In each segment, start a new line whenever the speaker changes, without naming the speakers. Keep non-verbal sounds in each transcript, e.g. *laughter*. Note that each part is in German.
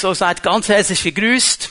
So seid ganz herzlich begrüßt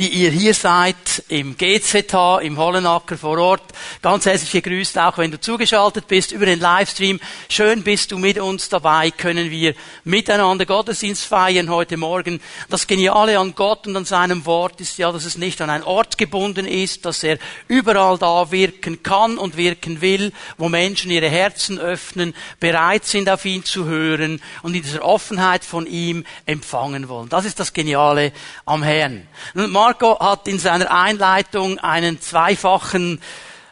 die ihr hier seid im GZH, im Hollenacker vor Ort. Ganz herzlich gegrüßt, auch wenn du zugeschaltet bist über den Livestream. Schön bist du mit uns dabei, können wir miteinander Gottesdienst feiern heute Morgen. Das Geniale an Gott und an seinem Wort ist ja, dass es nicht an einen Ort gebunden ist, dass er überall da wirken kann und wirken will, wo Menschen ihre Herzen öffnen, bereit sind auf ihn zu hören und in dieser Offenheit von ihm empfangen wollen. Das ist das Geniale am Herrn. Und Marco hat in seiner Einleitung einen zweifachen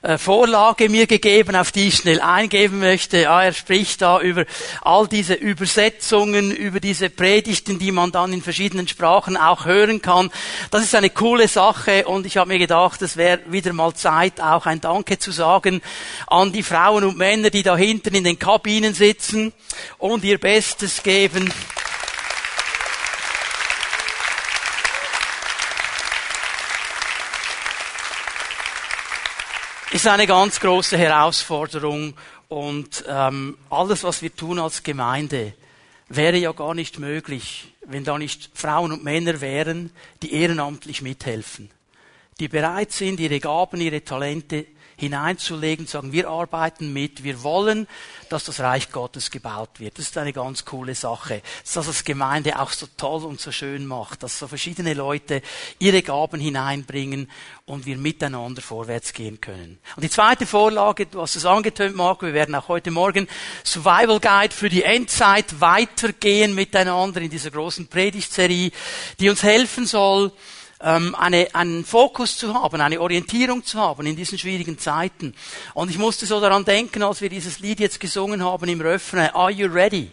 äh, Vorlage mir gegeben, auf die ich schnell eingeben möchte. Ja, er spricht da über all diese Übersetzungen, über diese Predigten, die man dann in verschiedenen Sprachen auch hören kann. Das ist eine coole Sache und ich habe mir gedacht, es wäre wieder mal Zeit, auch ein Danke zu sagen an die Frauen und Männer, die da hinten in den Kabinen sitzen und ihr Bestes geben. Ist eine ganz große Herausforderung und ähm, alles, was wir tun als Gemeinde, wäre ja gar nicht möglich, wenn da nicht Frauen und Männer wären, die ehrenamtlich mithelfen, die bereit sind, ihre Gaben, ihre Talente hineinzulegen, sagen, wir arbeiten mit, wir wollen, dass das Reich Gottes gebaut wird. Das ist eine ganz coole Sache. Das ist das, was Gemeinde auch so toll und so schön macht, dass so verschiedene Leute ihre Gaben hineinbringen und wir miteinander vorwärts gehen können. Und die zweite Vorlage, du hast es angetönt, Marco, wir werden auch heute Morgen Survival Guide für die Endzeit weitergehen miteinander in dieser großen Predigtserie, die uns helfen soll, ähm, eine, einen Fokus zu haben, eine Orientierung zu haben in diesen schwierigen Zeiten. Und ich musste so daran denken, als wir dieses Lied jetzt gesungen haben im Refrain, Are you ready?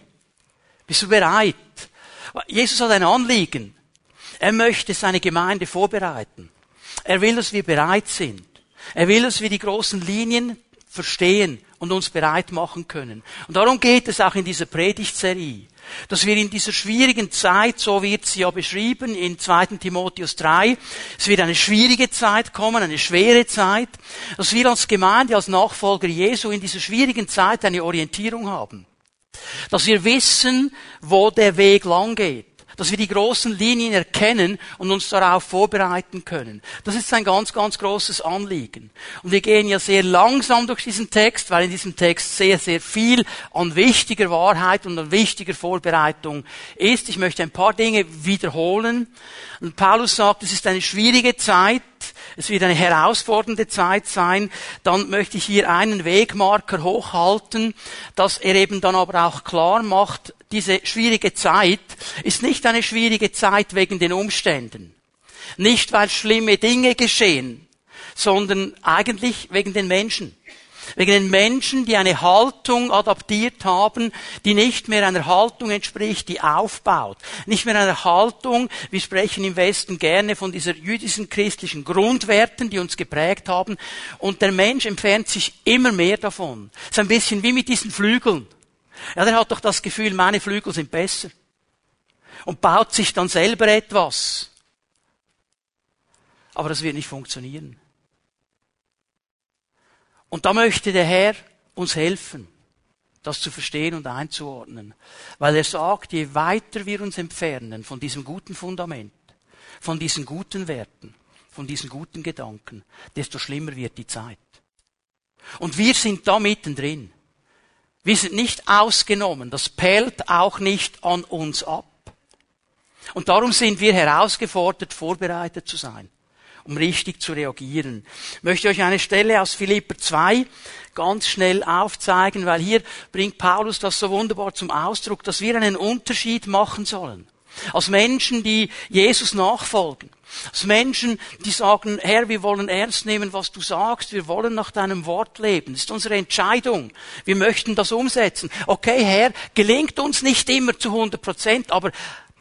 Bist du bereit? Jesus hat ein Anliegen. Er möchte seine Gemeinde vorbereiten. Er will, dass wir bereit sind. Er will, dass wir die großen Linien verstehen und uns bereit machen können. Und darum geht es auch in dieser Predigtserie dass wir in dieser schwierigen Zeit, so wird sie ja beschrieben in 2. Timotheus 3, es wird eine schwierige Zeit kommen, eine schwere Zeit, dass wir als Gemeinde, als Nachfolger Jesu in dieser schwierigen Zeit eine Orientierung haben. Dass wir wissen, wo der Weg lang geht dass wir die großen Linien erkennen und uns darauf vorbereiten können. Das ist ein ganz, ganz großes Anliegen. Und wir gehen ja sehr langsam durch diesen Text, weil in diesem Text sehr, sehr viel an wichtiger Wahrheit und an wichtiger Vorbereitung ist. Ich möchte ein paar Dinge wiederholen. Und Paulus sagt, es ist eine schwierige Zeit, es wird eine herausfordernde Zeit sein, dann möchte ich hier einen Wegmarker hochhalten, dass er eben dann aber auch klar macht, diese schwierige Zeit ist nicht eine schwierige Zeit wegen den Umständen. Nicht weil schlimme Dinge geschehen, sondern eigentlich wegen den Menschen. Wegen den Menschen, die eine Haltung adaptiert haben, die nicht mehr einer Haltung entspricht, die aufbaut. Nicht mehr einer Haltung, wir sprechen im Westen gerne von dieser jüdischen christlichen Grundwerten, die uns geprägt haben. Und der Mensch entfernt sich immer mehr davon. Es ist ein bisschen wie mit diesen Flügeln. Ja, der hat doch das Gefühl, meine Flügel sind besser. Und baut sich dann selber etwas. Aber das wird nicht funktionieren. Und da möchte der Herr uns helfen, das zu verstehen und einzuordnen. Weil er sagt, je weiter wir uns entfernen von diesem guten Fundament, von diesen guten Werten, von diesen guten Gedanken, desto schlimmer wird die Zeit. Und wir sind da mittendrin. Wir sind nicht ausgenommen. Das perlt auch nicht an uns ab. Und darum sind wir herausgefordert, vorbereitet zu sein, um richtig zu reagieren. Ich möchte euch eine Stelle aus Philipper 2 ganz schnell aufzeigen, weil hier bringt Paulus das so wunderbar zum Ausdruck, dass wir einen Unterschied machen sollen. Als Menschen, die Jesus nachfolgen. Als Menschen, die sagen, Herr, wir wollen ernst nehmen, was du sagst, wir wollen nach deinem Wort leben. Das ist unsere Entscheidung. Wir möchten das umsetzen. Okay, Herr, gelingt uns nicht immer zu 100 Prozent, aber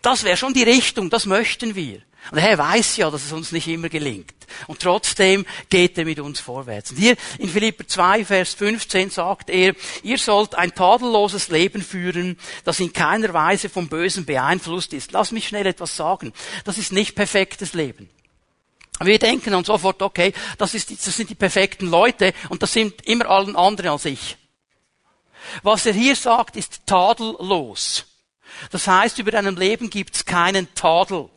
das wäre schon die Richtung, das möchten wir. Und Herr weiß ja, dass es uns nicht immer gelingt. Und trotzdem geht er mit uns vorwärts. Und hier in Philipper 2, Vers 15 sagt er, ihr sollt ein tadelloses Leben führen, das in keiner Weise vom Bösen beeinflusst ist. Lass mich schnell etwas sagen. Das ist nicht perfektes Leben. Wir denken dann sofort, okay, das, ist, das sind die perfekten Leute und das sind immer allen anderen als ich. Was er hier sagt, ist tadellos. Das heißt, über deinem Leben gibt's keinen Tadel.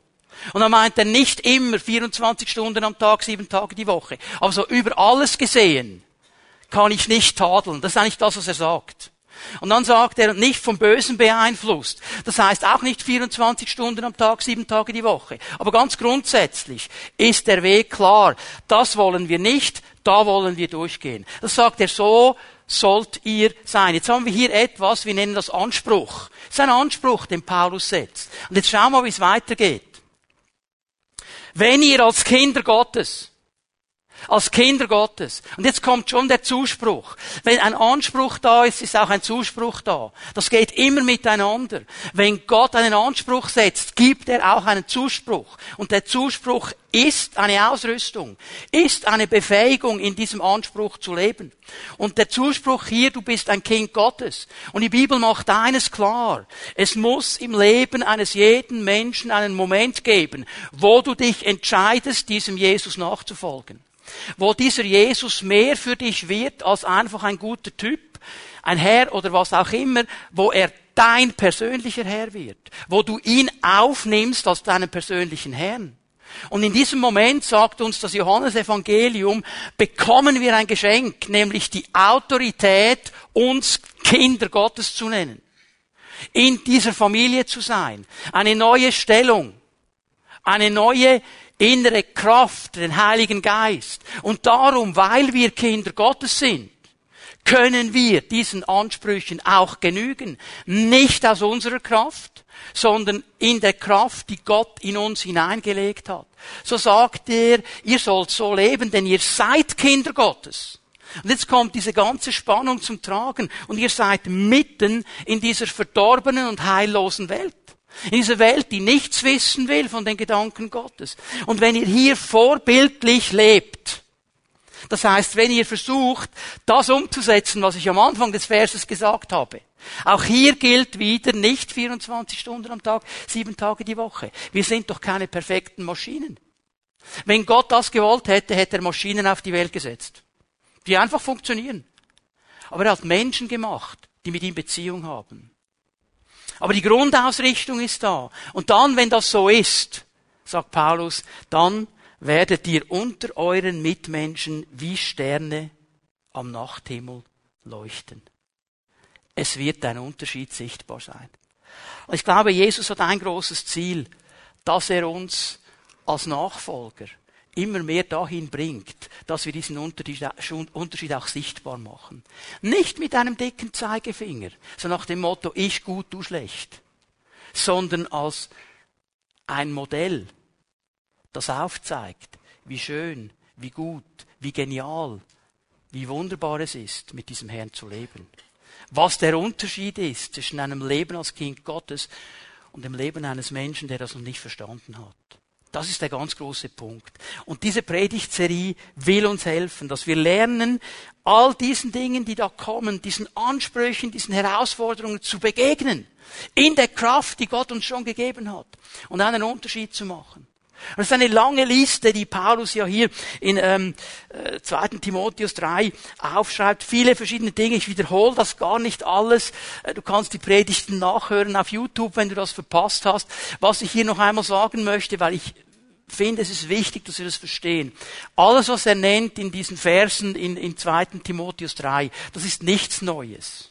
Und er meint er nicht immer 24 Stunden am Tag, sieben Tage die Woche. Aber so über alles gesehen kann ich nicht tadeln. Das ist eigentlich das, was er sagt. Und dann sagt er, nicht vom Bösen beeinflusst. Das heißt auch nicht 24 Stunden am Tag, sieben Tage die Woche. Aber ganz grundsätzlich ist der Weg klar. Das wollen wir nicht, da wollen wir durchgehen. Das sagt er so, sollt ihr sein. Jetzt haben wir hier etwas, wir nennen das Anspruch. Das ist ein Anspruch, den Paulus setzt. Und jetzt schauen wir, wie es weitergeht. Wenn ihr als Kinder Gottes als Kinder Gottes. Und jetzt kommt schon der Zuspruch. Wenn ein Anspruch da ist, ist auch ein Zuspruch da. Das geht immer miteinander. Wenn Gott einen Anspruch setzt, gibt er auch einen Zuspruch. Und der Zuspruch ist eine Ausrüstung, ist eine Befähigung, in diesem Anspruch zu leben. Und der Zuspruch hier, du bist ein Kind Gottes. Und die Bibel macht eines klar. Es muss im Leben eines jeden Menschen einen Moment geben, wo du dich entscheidest, diesem Jesus nachzufolgen wo dieser Jesus mehr für dich wird als einfach ein guter Typ, ein Herr oder was auch immer, wo er dein persönlicher Herr wird, wo du ihn aufnimmst als deinen persönlichen Herrn. Und in diesem Moment sagt uns das Johannesevangelium, bekommen wir ein Geschenk, nämlich die Autorität, uns Kinder Gottes zu nennen. In dieser Familie zu sein. Eine neue Stellung. Eine neue innere Kraft, den Heiligen Geist. Und darum, weil wir Kinder Gottes sind, können wir diesen Ansprüchen auch genügen. Nicht aus unserer Kraft, sondern in der Kraft, die Gott in uns hineingelegt hat. So sagt er, ihr sollt so leben, denn ihr seid Kinder Gottes. Und jetzt kommt diese ganze Spannung zum Tragen und ihr seid mitten in dieser verdorbenen und heillosen Welt. In dieser Welt, die nichts wissen will von den Gedanken Gottes. Und wenn ihr hier vorbildlich lebt, das heißt, wenn ihr versucht, das umzusetzen, was ich am Anfang des Verses gesagt habe, auch hier gilt wieder nicht 24 Stunden am Tag, sieben Tage die Woche. Wir sind doch keine perfekten Maschinen. Wenn Gott das gewollt hätte, hätte er Maschinen auf die Welt gesetzt, die einfach funktionieren. Aber er hat Menschen gemacht, die mit ihm Beziehung haben. Aber die Grundausrichtung ist da. Und dann, wenn das so ist, sagt Paulus, dann werdet ihr unter euren Mitmenschen wie Sterne am Nachthimmel leuchten. Es wird ein Unterschied sichtbar sein. Und ich glaube, Jesus hat ein großes Ziel, dass er uns als Nachfolger immer mehr dahin bringt, dass wir diesen Unterschied auch sichtbar machen. Nicht mit einem dicken Zeigefinger, so nach dem Motto, ich gut, du schlecht, sondern als ein Modell, das aufzeigt, wie schön, wie gut, wie genial, wie wunderbar es ist, mit diesem Herrn zu leben. Was der Unterschied ist zwischen einem Leben als Kind Gottes und dem Leben eines Menschen, der das noch nicht verstanden hat. Das ist der ganz große Punkt. Und diese Predigtserie will uns helfen, dass wir lernen, all diesen Dingen, die da kommen, diesen Ansprüchen, diesen Herausforderungen zu begegnen. In der Kraft, die Gott uns schon gegeben hat. Und einen Unterschied zu machen. Das ist eine lange Liste, die Paulus ja hier in ähm, 2. Äh, Timotheus 3 aufschreibt. Viele verschiedene Dinge. Ich wiederhole das gar nicht alles. Äh, du kannst die Predigten nachhören auf YouTube, wenn du das verpasst hast. Was ich hier noch einmal sagen möchte, weil ich finde, es ist wichtig, dass wir das verstehen. Alles, was er nennt in diesen Versen in, in 2. Timotheus 3, das ist nichts Neues.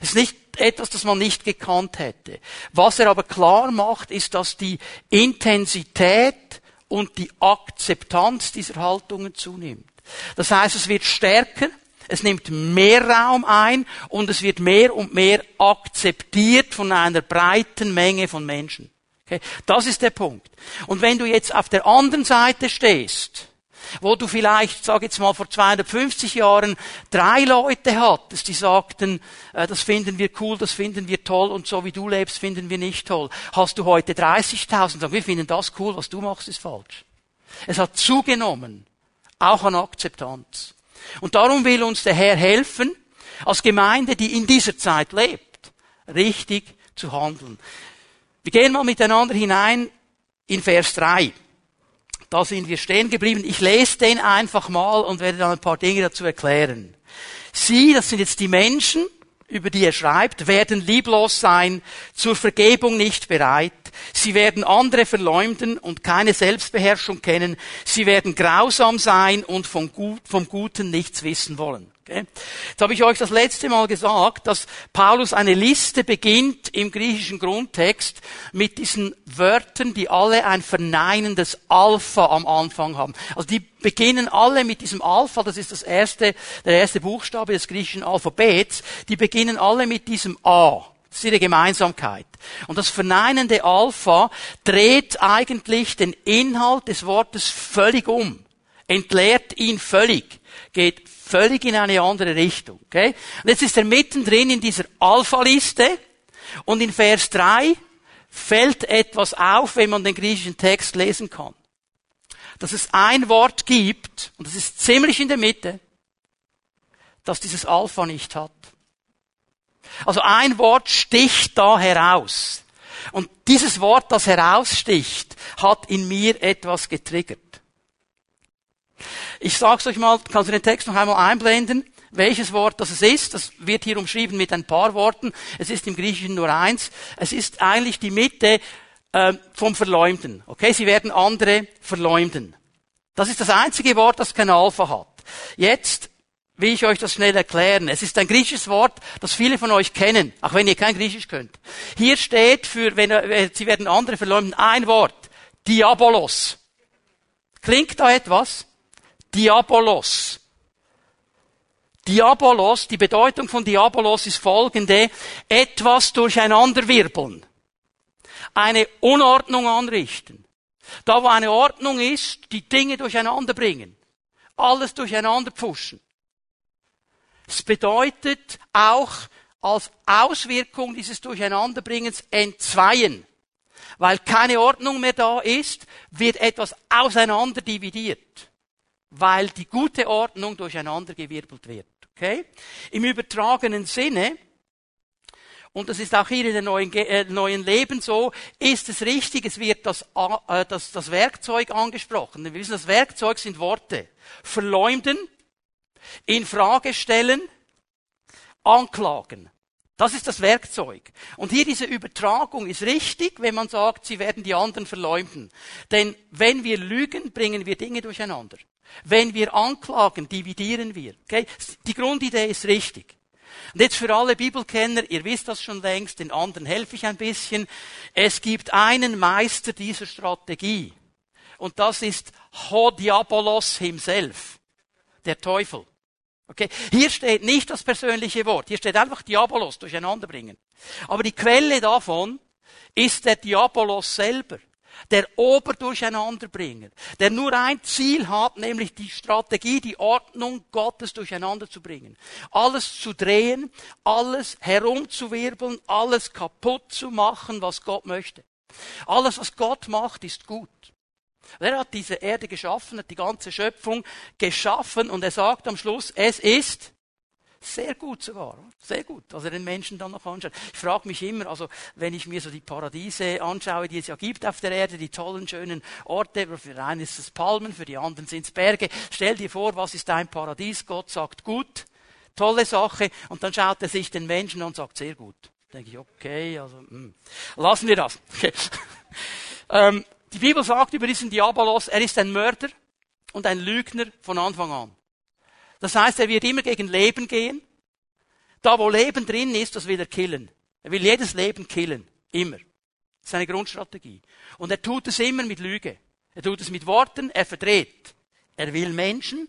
Es ist nicht etwas, das man nicht gekannt hätte. Was er aber klar macht, ist, dass die Intensität und die Akzeptanz dieser Haltungen zunimmt. Das heißt, es wird stärker, es nimmt mehr Raum ein und es wird mehr und mehr akzeptiert von einer breiten Menge von Menschen. Okay? Das ist der Punkt. Und wenn du jetzt auf der anderen Seite stehst, wo du vielleicht, sag jetzt mal, vor 250 Jahren drei Leute hattest, die sagten, äh, das finden wir cool, das finden wir toll und so wie du lebst, finden wir nicht toll. Hast du heute 30.000, sagen wir finden das cool, was du machst, ist falsch. Es hat zugenommen, auch an Akzeptanz. Und darum will uns der Herr helfen, als Gemeinde, die in dieser Zeit lebt, richtig zu handeln. Wir gehen mal miteinander hinein in Vers 3. Da sind wir stehen geblieben. Ich lese den einfach mal und werde dann ein paar Dinge dazu erklären. Sie, das sind jetzt die Menschen, über die er schreibt, werden lieblos sein, zur Vergebung nicht bereit. Sie werden andere verleumden und keine Selbstbeherrschung kennen. Sie werden grausam sein und vom, Guten nichts wissen wollen. Okay? Jetzt habe ich euch das letzte Mal gesagt, dass Paulus eine Liste beginnt im griechischen Grundtext mit diesen Wörtern, die alle ein verneinendes Alpha am Anfang haben. Also die beginnen alle mit diesem Alpha, das ist das erste, der erste Buchstabe des griechischen Alphabets, die beginnen alle mit diesem A. Das ist ihre Gemeinsamkeit. Und das verneinende Alpha dreht eigentlich den Inhalt des Wortes völlig um, entleert ihn völlig, geht völlig in eine andere Richtung. Okay? Und jetzt ist er mittendrin in dieser Alpha-Liste und in Vers 3 fällt etwas auf, wenn man den griechischen Text lesen kann. Dass es ein Wort gibt, und das ist ziemlich in der Mitte, das dieses Alpha nicht hat. Also ein Wort sticht da heraus. Und dieses Wort, das heraussticht, hat in mir etwas getriggert. Ich sag's euch mal, kannst du den Text noch einmal einblenden, welches Wort das ist. Das wird hier umschrieben mit ein paar Worten. Es ist im Griechischen nur eins. Es ist eigentlich die Mitte äh, vom Verleumden. Okay, sie werden andere verleumden. Das ist das einzige Wort, das kein Alpha hat. Jetzt will ich euch das schnell erklären. Es ist ein griechisches Wort, das viele von euch kennen, auch wenn ihr kein Griechisch könnt. Hier steht für, wenn äh, sie werden andere verleumden, ein Wort. Diabolos. Klingt da etwas? Diabolos. Diabolos, die Bedeutung von Diabolos ist folgende, etwas durcheinanderwirbeln. Eine Unordnung anrichten. Da wo eine Ordnung ist, die Dinge durcheinander bringen. Alles durcheinander pfuschen. Es bedeutet auch als Auswirkung dieses Durcheinanderbringens entzweien. Weil keine Ordnung mehr da ist, wird etwas auseinander dividiert weil die gute Ordnung durcheinandergewirbelt wird. Okay? Im übertragenen Sinne, und das ist auch hier in der neuen, äh, neuen Leben so, ist es richtig, es wird das, äh, das, das Werkzeug angesprochen. Wir wissen, das Werkzeug sind Worte. Verleumden, in Frage stellen, anklagen. Das ist das Werkzeug. Und hier diese Übertragung ist richtig, wenn man sagt, sie werden die anderen verleumden. Denn wenn wir lügen, bringen wir Dinge durcheinander. Wenn wir anklagen, dividieren wir. Okay? Die Grundidee ist richtig. Und jetzt für alle Bibelkenner, ihr wisst das schon längst, den anderen helfe ich ein bisschen. Es gibt einen Meister dieser Strategie. Und das ist Ho Diabolos himself. Der Teufel. Okay? Hier steht nicht das persönliche Wort. Hier steht einfach Diabolos durcheinander bringen. Aber die Quelle davon ist der Diabolos selber der Oberdurcheinanderbringer, der nur ein Ziel hat, nämlich die Strategie, die Ordnung Gottes durcheinander zu bringen. Alles zu drehen, alles herumzuwirbeln, alles kaputt zu machen, was Gott möchte. Alles, was Gott macht, ist gut. Er hat diese Erde geschaffen, hat die ganze Schöpfung geschaffen und er sagt am Schluss, es ist sehr gut sogar. Sehr gut, er den Menschen dann noch anschaut. Ich frage mich immer, also wenn ich mir so die Paradiese anschaue, die es ja gibt auf der Erde, die tollen, schönen Orte, für einen ist es Palmen, für die anderen sind es Berge. Stell dir vor, was ist dein Paradies? Gott sagt gut, tolle Sache. Und dann schaut er sich den Menschen an und sagt sehr gut. Denke ich, okay, also mh. Hm. lassen wir das. Okay. *laughs* ähm, die Bibel sagt über diesen Diabolos, er ist ein Mörder und ein Lügner von Anfang an. Das heißt, er wird immer gegen Leben gehen. Da, wo Leben drin ist, das will er killen. Er will jedes Leben killen. Immer. Das ist seine Grundstrategie. Und er tut es immer mit Lüge. Er tut es mit Worten, er verdreht. Er will Menschen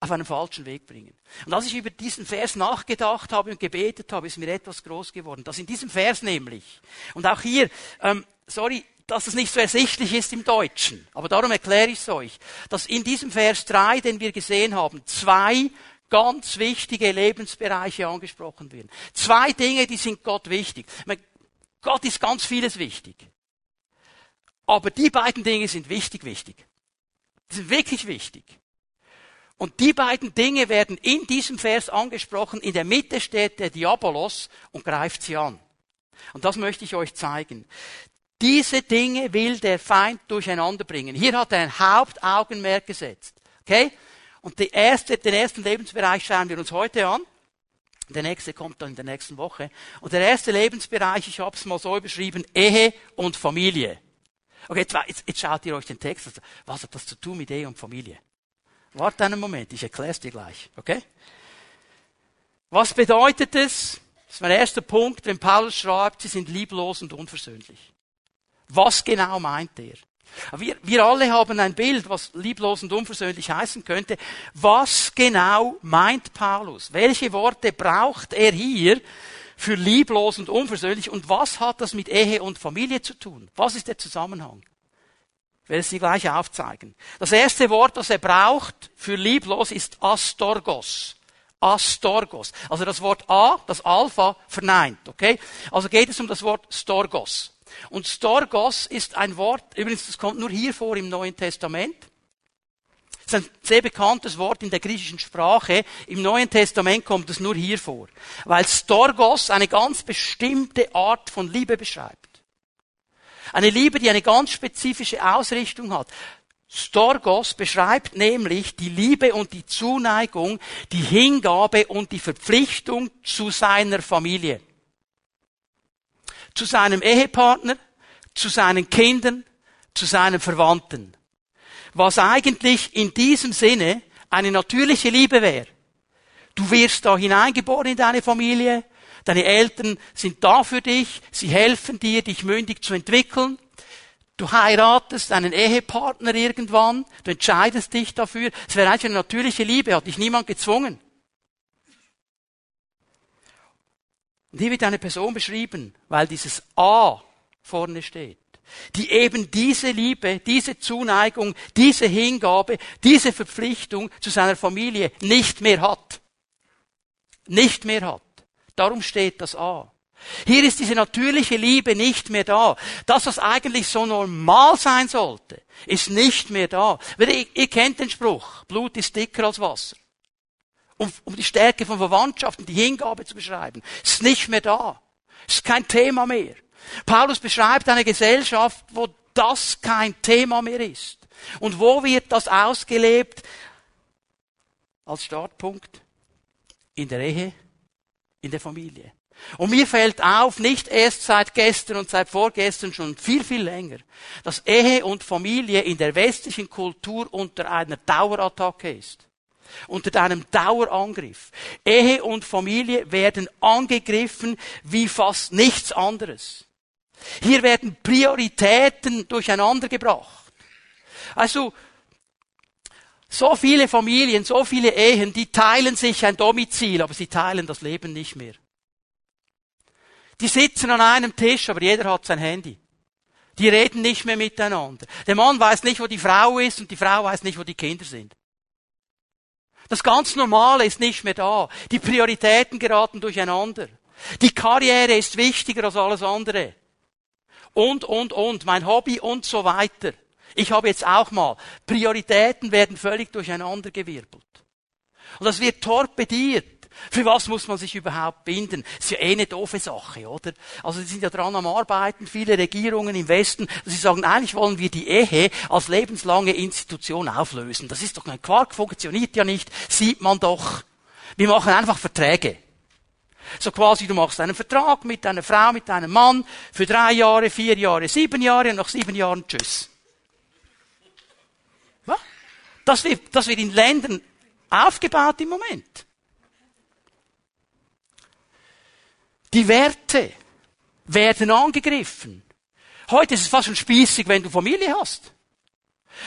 auf einen falschen Weg bringen. Und als ich über diesen Vers nachgedacht habe und gebetet habe, ist mir etwas groß geworden. Dass in diesem Vers nämlich, und auch hier, ähm, sorry, dass es nicht so ersichtlich ist im Deutschen. Aber darum erkläre ich es euch, dass in diesem Vers 3, den wir gesehen haben, zwei ganz wichtige Lebensbereiche angesprochen werden. Zwei Dinge, die sind Gott wichtig. Meine, Gott ist ganz vieles wichtig. Aber die beiden Dinge sind wichtig, wichtig. Die sind wirklich wichtig. Und die beiden Dinge werden in diesem Vers angesprochen. In der Mitte steht der Diabolos und greift sie an. Und das möchte ich euch zeigen. Diese Dinge will der Feind durcheinander bringen. Hier hat er ein Hauptaugenmerk gesetzt. Okay? Und erste, den ersten Lebensbereich schauen wir uns heute an. Der nächste kommt dann in der nächsten Woche. Und der erste Lebensbereich, ich habe es mal so überschrieben, Ehe und Familie. Okay, jetzt, jetzt, jetzt schaut ihr euch den Text an. Was hat das zu tun mit Ehe und Familie? Warte einen Moment, ich erkläre es dir gleich. Okay? Was bedeutet es? Das ist mein erster Punkt, wenn Paulus schreibt, sie sind lieblos und unversöhnlich. Was genau meint er? Wir, wir alle haben ein Bild, was lieblos und unversöhnlich heißen könnte. Was genau meint Paulus? Welche Worte braucht er hier für lieblos und unversöhnlich? Und was hat das mit Ehe und Familie zu tun? Was ist der Zusammenhang? Ich werde es dir gleich aufzeigen. Das erste Wort, das er braucht für lieblos, ist Astorgos. Astorgos. Also das Wort A, das Alpha, verneint, okay? Also geht es um das Wort Storgos. Und Storgos ist ein Wort, übrigens, das kommt nur hier vor im Neuen Testament. Das ist ein sehr bekanntes Wort in der griechischen Sprache. Im Neuen Testament kommt es nur hier vor. Weil Storgos eine ganz bestimmte Art von Liebe beschreibt. Eine Liebe, die eine ganz spezifische Ausrichtung hat. Storgos beschreibt nämlich die Liebe und die Zuneigung, die Hingabe und die Verpflichtung zu seiner Familie zu seinem Ehepartner, zu seinen Kindern, zu seinen Verwandten. Was eigentlich in diesem Sinne eine natürliche Liebe wäre. Du wirst da hineingeboren in deine Familie, deine Eltern sind da für dich, sie helfen dir, dich mündig zu entwickeln. Du heiratest einen Ehepartner irgendwann, du entscheidest dich dafür. Es wäre eigentlich eine natürliche Liebe, hat dich niemand gezwungen. Hier wird eine Person beschrieben, weil dieses A vorne steht, die eben diese Liebe, diese Zuneigung, diese Hingabe, diese Verpflichtung zu seiner Familie nicht mehr hat. Nicht mehr hat. Darum steht das A. Hier ist diese natürliche Liebe nicht mehr da. Das, was eigentlich so normal sein sollte, ist nicht mehr da. Ihr, ihr kennt den Spruch, Blut ist dicker als Wasser um, um die Stärke von Verwandtschaften, die Hingabe zu beschreiben. Ist nicht mehr da. Ist kein Thema mehr. Paulus beschreibt eine Gesellschaft, wo das kein Thema mehr ist. Und wo wird das ausgelebt? Als Startpunkt in der Ehe, in der Familie. Und mir fällt auf, nicht erst seit gestern und seit vorgestern, schon viel, viel länger, dass Ehe und Familie in der westlichen Kultur unter einer Dauerattacke ist unter einem Dauerangriff. Ehe und Familie werden angegriffen wie fast nichts anderes. Hier werden Prioritäten durcheinander gebracht. Also, so viele Familien, so viele Ehen, die teilen sich ein Domizil, aber sie teilen das Leben nicht mehr. Die sitzen an einem Tisch, aber jeder hat sein Handy. Die reden nicht mehr miteinander. Der Mann weiß nicht, wo die Frau ist und die Frau weiß nicht, wo die Kinder sind. Das ganz Normale ist nicht mehr da. Die Prioritäten geraten durcheinander. Die Karriere ist wichtiger als alles andere. Und, und, und. Mein Hobby und so weiter. Ich habe jetzt auch mal. Prioritäten werden völlig durcheinandergewirbelt. Und das wird torpediert. Für was muss man sich überhaupt binden? ist ja eh eine doofe Sache, oder? Also, sie sind ja dran am Arbeiten, viele Regierungen im Westen, sie sagen, eigentlich wollen wir die Ehe als lebenslange Institution auflösen. Das ist doch ein Quark, funktioniert ja nicht, sieht man doch. Wir machen einfach Verträge. So quasi, du machst einen Vertrag mit deiner Frau, mit deinem Mann, für drei Jahre, vier Jahre, sieben Jahre und nach sieben Jahren tschüss. Das wird, das wird in Ländern aufgebaut im Moment. Die Werte werden angegriffen. Heute ist es fast schon spießig, wenn du Familie hast.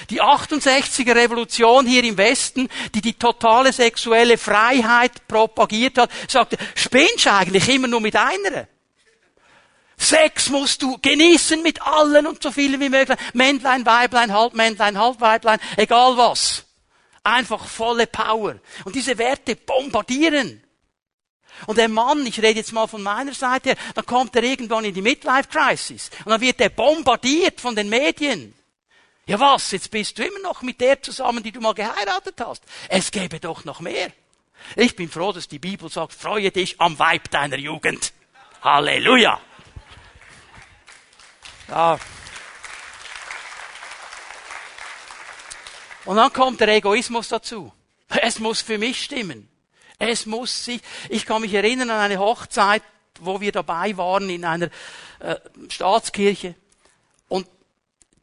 Die 68er Revolution hier im Westen, die die totale sexuelle Freiheit propagiert hat, sagte, spinnst eigentlich immer nur mit einer? Sex musst du genießen mit allen und so vielen wie möglich. Männlein, Weiblein, Halbmännlein, Halbweiblein, egal was. Einfach volle Power. Und diese Werte bombardieren. Und der Mann, ich rede jetzt mal von meiner Seite her, dann kommt er irgendwann in die Midlife Crisis. Und dann wird er bombardiert von den Medien. Ja was, jetzt bist du immer noch mit der zusammen, die du mal geheiratet hast. Es gäbe doch noch mehr. Ich bin froh, dass die Bibel sagt, freue dich am Weib deiner Jugend. Halleluja. Ja. Und dann kommt der Egoismus dazu. Es muss für mich stimmen. Es muss sich, ich kann mich erinnern an eine Hochzeit, wo wir dabei waren in einer äh, Staatskirche. Und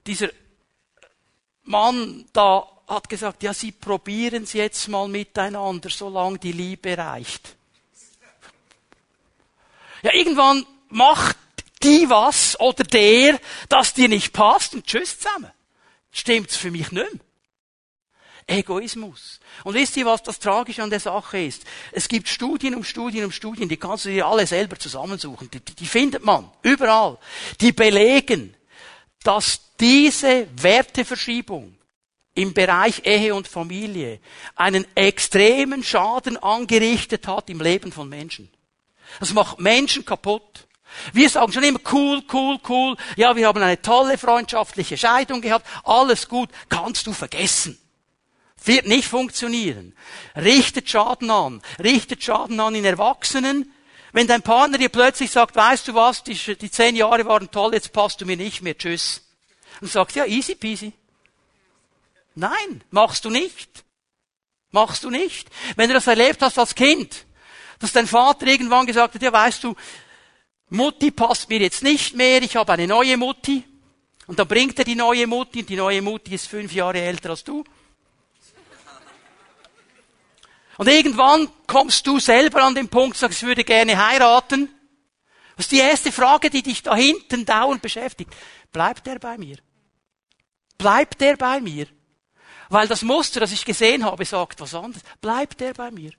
dieser Mann da hat gesagt, ja, Sie probieren es jetzt mal miteinander, solange die Liebe reicht. Ja, irgendwann macht die was oder der, das dir nicht passt und tschüss zusammen. Stimmt's für mich nicht mehr. Egoismus. Und wisst ihr, was das Tragische an der Sache ist? Es gibt Studien um Studien um Studien, die kannst du dir alle selber zusammensuchen. Die, die findet man überall. Die belegen, dass diese Werteverschiebung im Bereich Ehe und Familie einen extremen Schaden angerichtet hat im Leben von Menschen. Das macht Menschen kaputt. Wir sagen schon immer cool, cool, cool. Ja, wir haben eine tolle freundschaftliche Scheidung gehabt. Alles gut. Kannst du vergessen. Wird nicht funktionieren. Richtet Schaden an. Richtet Schaden an in Erwachsenen. Wenn dein Partner dir plötzlich sagt, weißt du was, die, die zehn Jahre waren toll, jetzt passt du mir nicht mehr, tschüss. Und sagst, ja, easy peasy. Nein, machst du nicht. Machst du nicht. Wenn du das erlebt hast als Kind, dass dein Vater irgendwann gesagt hat, ja, weißt du, Mutti passt mir jetzt nicht mehr, ich habe eine neue Mutti. Und dann bringt er die neue Mutti und die neue Mutti ist fünf Jahre älter als du. Und irgendwann kommst du selber an den Punkt, sagst, ich würde gerne heiraten. Was ist die erste Frage, die dich da hinten dauernd beschäftigt? Bleibt er bei mir? Bleibt er bei mir? Weil das Muster, das ich gesehen habe, sagt was anderes. Bleibt er bei mir?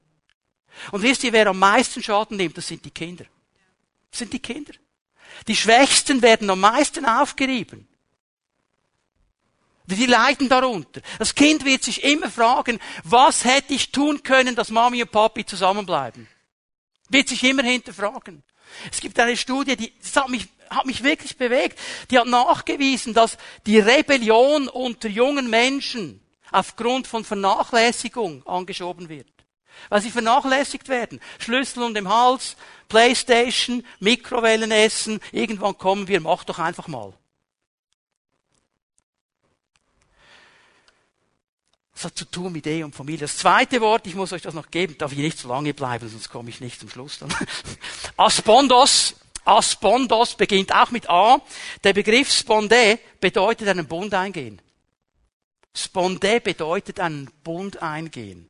Und wisst ihr, wer am meisten Schaden nimmt? Das sind die Kinder. Das sind die Kinder. Die Schwächsten werden am meisten aufgerieben. Die leiden darunter. Das Kind wird sich immer fragen, was hätte ich tun können, dass Mami und Papi zusammenbleiben? Wird sich immer hinterfragen. Es gibt eine Studie, die, das hat mich, hat mich wirklich bewegt. Die hat nachgewiesen, dass die Rebellion unter jungen Menschen aufgrund von Vernachlässigung angeschoben wird. Weil sie vernachlässigt werden. Schlüssel um den Hals, Playstation, Mikrowellen essen, irgendwann kommen wir, mach doch einfach mal. Das hat zu tun mit Ehe und Familie. Das zweite Wort, ich muss euch das noch geben, darf ich nicht zu lange bleiben, sonst komme ich nicht zum Schluss dann. *laughs* Aspondos. Aspondos beginnt auch mit A. Der Begriff Sponde bedeutet einen Bund eingehen. Sponde bedeutet einen Bund eingehen.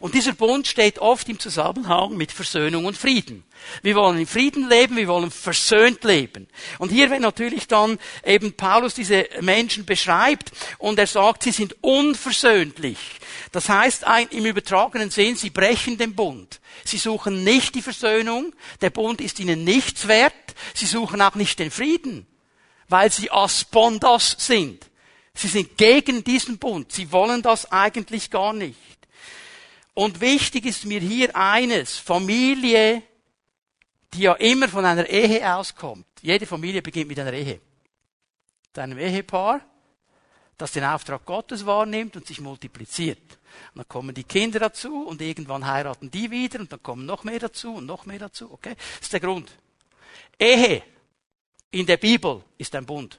Und dieser Bund steht oft im Zusammenhang mit Versöhnung und Frieden. Wir wollen in Frieden leben, wir wollen versöhnt leben. Und hier, wenn natürlich dann eben Paulus diese Menschen beschreibt und er sagt, sie sind unversöhnlich. Das heißt im übertragenen Sinn, sie brechen den Bund. Sie suchen nicht die Versöhnung, der Bund ist ihnen nichts wert, sie suchen auch nicht den Frieden, weil sie aspondos sind. Sie sind gegen diesen Bund, sie wollen das eigentlich gar nicht. Und wichtig ist mir hier eines, Familie, die ja immer von einer Ehe auskommt. Jede Familie beginnt mit einer Ehe. Mit einem Ehepaar, das den Auftrag Gottes wahrnimmt und sich multipliziert. Und dann kommen die Kinder dazu und irgendwann heiraten die wieder und dann kommen noch mehr dazu und noch mehr dazu. Okay? Das ist der Grund. Ehe in der Bibel ist ein Bund.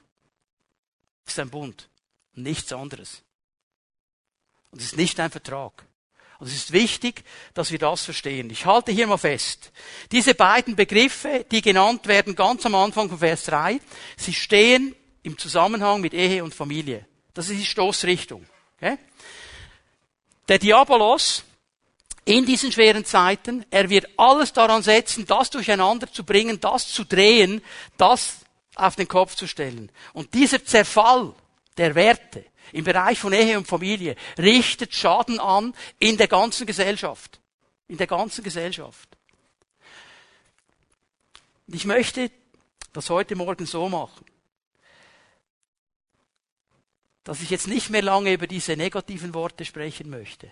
Ist ein Bund. Nichts anderes. Und es ist nicht ein Vertrag. Und es ist wichtig, dass wir das verstehen. Ich halte hier mal fest. Diese beiden Begriffe, die genannt werden ganz am Anfang von Vers 3, sie stehen im Zusammenhang mit Ehe und Familie. Das ist die Stoßrichtung. Okay? Der Diabolos in diesen schweren Zeiten, er wird alles daran setzen, das durcheinander zu bringen, das zu drehen, das auf den Kopf zu stellen. Und dieser Zerfall der Werte, im Bereich von Ehe und Familie richtet Schaden an in der ganzen Gesellschaft. In der ganzen Gesellschaft. Ich möchte das heute Morgen so machen, dass ich jetzt nicht mehr lange über diese negativen Worte sprechen möchte,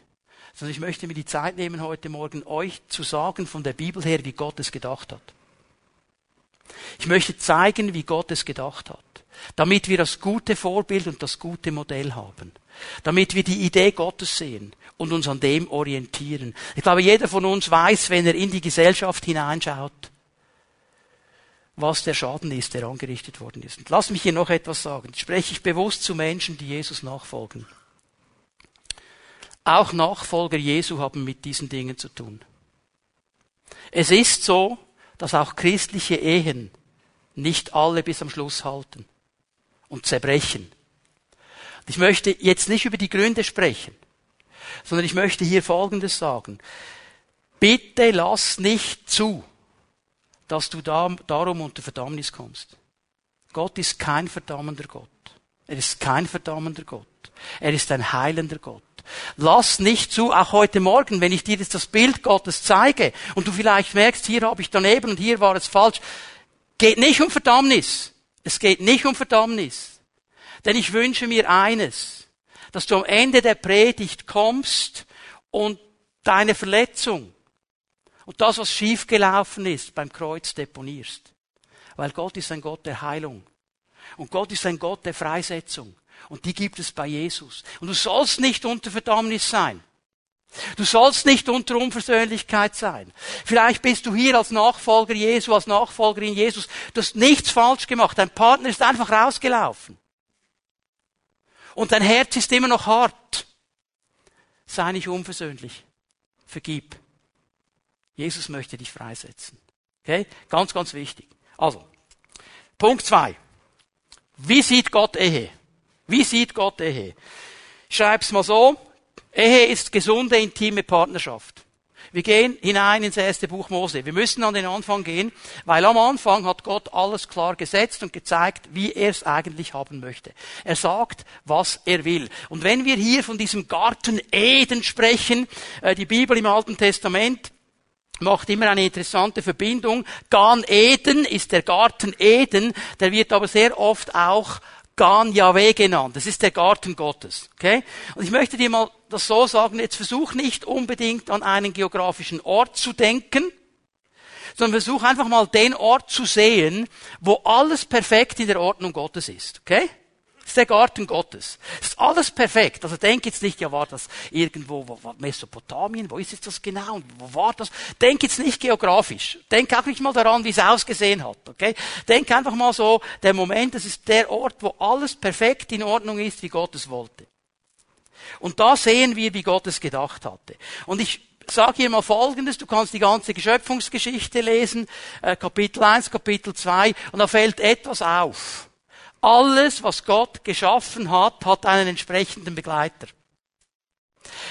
sondern ich möchte mir die Zeit nehmen, heute Morgen euch zu sagen von der Bibel her, wie Gott es gedacht hat. Ich möchte zeigen, wie Gott es gedacht hat damit wir das gute Vorbild und das gute Modell haben, damit wir die Idee Gottes sehen und uns an dem orientieren. Ich glaube, jeder von uns weiß, wenn er in die Gesellschaft hineinschaut, was der Schaden ist, der angerichtet worden ist. Und lass mich hier noch etwas sagen. Jetzt spreche ich bewusst zu Menschen, die Jesus nachfolgen. Auch Nachfolger Jesu haben mit diesen Dingen zu tun. Es ist so, dass auch christliche Ehen nicht alle bis am Schluss halten und zerbrechen. Ich möchte jetzt nicht über die Gründe sprechen, sondern ich möchte hier Folgendes sagen. Bitte lass nicht zu, dass du darum unter Verdammnis kommst. Gott ist kein verdammender Gott. Er ist kein verdammender Gott. Er ist ein heilender Gott. Lass nicht zu, auch heute Morgen, wenn ich dir jetzt das Bild Gottes zeige und du vielleicht merkst, hier habe ich daneben und hier war es falsch, geht nicht um Verdammnis. Es geht nicht um Verdammnis. Denn ich wünsche mir eines, dass du am Ende der Predigt kommst und deine Verletzung und das, was schiefgelaufen ist, beim Kreuz deponierst. Weil Gott ist ein Gott der Heilung. Und Gott ist ein Gott der Freisetzung. Und die gibt es bei Jesus. Und du sollst nicht unter Verdammnis sein. Du sollst nicht unter Unversöhnlichkeit sein. Vielleicht bist du hier als Nachfolger Jesu, als Nachfolgerin Jesus. Du hast nichts falsch gemacht. Dein Partner ist einfach rausgelaufen. Und dein Herz ist immer noch hart. Sei nicht unversöhnlich. Vergib. Jesus möchte dich freisetzen. Okay? Ganz, ganz wichtig. Also, Punkt zwei. Wie sieht Gott Ehe? Wie sieht Gott Ehe? Schreib's mal so. Ehe ist gesunde, intime Partnerschaft. Wir gehen hinein ins erste Buch Mose. Wir müssen an den Anfang gehen, weil am Anfang hat Gott alles klar gesetzt und gezeigt, wie er es eigentlich haben möchte. Er sagt, was er will. Und wenn wir hier von diesem Garten Eden sprechen, äh, die Bibel im Alten Testament, macht immer eine interessante Verbindung. Gan Eden ist der Garten Eden, der wird aber sehr oft auch Gan Yahweh genannt. Das ist der Garten Gottes. Okay? Und ich möchte dir mal das so sagen, jetzt versuch nicht unbedingt an einen geografischen Ort zu denken, sondern versuch einfach mal den Ort zu sehen, wo alles perfekt in der Ordnung Gottes ist. Okay? Das ist der Garten Gottes. Das ist alles perfekt. Also denk jetzt nicht, ja, war das irgendwo, wo, Mesopotamien, wo ist jetzt das genau, wo war das? Denk jetzt nicht geografisch. Denk auch nicht mal daran, wie es ausgesehen hat, okay? Denk einfach mal so, der Moment, das ist der Ort, wo alles perfekt in Ordnung ist, wie Gott es wollte. Und da sehen wir, wie Gott es gedacht hatte. Und ich sage hier mal Folgendes, du kannst die ganze Geschöpfungsgeschichte lesen, äh, Kapitel 1, Kapitel 2, und da fällt etwas auf. Alles, was Gott geschaffen hat, hat einen entsprechenden Begleiter.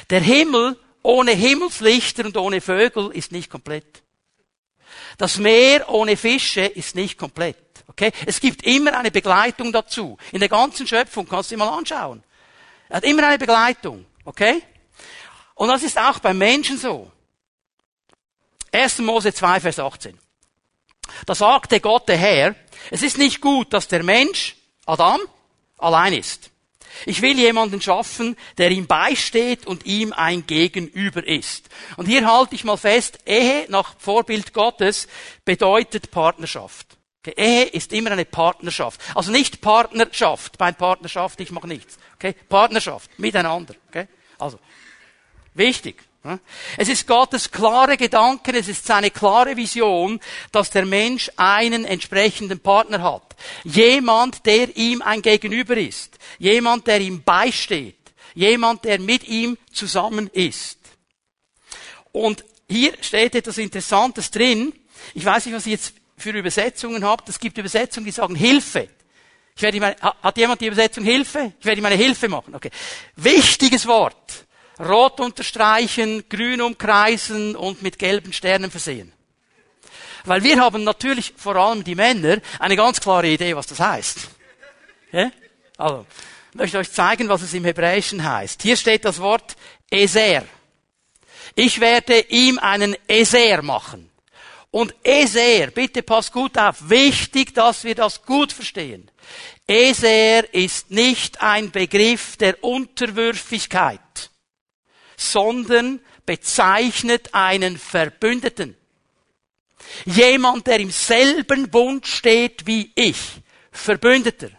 Der Himmel ohne Himmelslichter und ohne Vögel ist nicht komplett. Das Meer ohne Fische ist nicht komplett. Okay? Es gibt immer eine Begleitung dazu. In der ganzen Schöpfung kannst du dir mal anschauen. Er hat immer eine Begleitung. Okay? Und das ist auch beim Menschen so. 1. Mose 2, Vers 18. Da sagte Gott der Herr, es ist nicht gut, dass der Mensch Adam allein ist. Ich will jemanden schaffen, der ihm beisteht und ihm ein Gegenüber ist. Und hier halte ich mal fest, Ehe nach Vorbild Gottes bedeutet Partnerschaft. Okay, Ehe ist immer eine Partnerschaft. Also nicht Partnerschaft, bei Partnerschaft, ich mache nichts. Okay, Partnerschaft, miteinander. Okay, also, wichtig. Es ist Gottes klare Gedanken, es ist seine klare Vision, dass der Mensch einen entsprechenden Partner hat. Jemand, der ihm ein Gegenüber ist. Jemand, der ihm beisteht. Jemand, der mit ihm zusammen ist. Und hier steht etwas Interessantes drin. Ich weiß nicht, was ihr jetzt für Übersetzungen habt. Es gibt Übersetzungen, die sagen Hilfe. Ich werde meine, hat jemand die Übersetzung Hilfe? Ich werde meine Hilfe machen. Okay. Wichtiges Wort. Rot unterstreichen, grün umkreisen und mit gelben Sternen versehen. Weil wir haben natürlich, vor allem die Männer, eine ganz klare Idee, was das heißt. Ja? Also, ich möchte euch zeigen, was es im Hebräischen heißt. Hier steht das Wort Eser. Ich werde ihm einen Eser machen. Und Eser, bitte passt gut auf, wichtig, dass wir das gut verstehen. Eser ist nicht ein Begriff der Unterwürfigkeit sondern bezeichnet einen Verbündeten. Jemand, der im selben Bund steht wie ich. Verbündeter.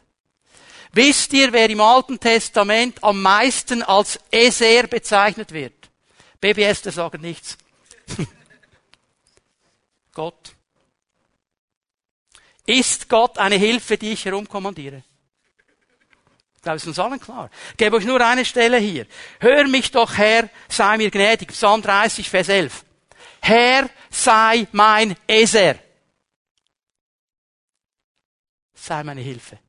Wisst ihr, wer im Alten Testament am meisten als Eser bezeichnet wird? BBS, der sagen nichts. *laughs* Gott. Ist Gott eine Hilfe, die ich herumkommandiere? Da ist uns allen klar. Ich gebe euch nur eine Stelle hier. Hör mich doch, Herr, sei mir gnädig. Psalm 30, Vers 11. Herr sei mein Eser. Sei meine Hilfe.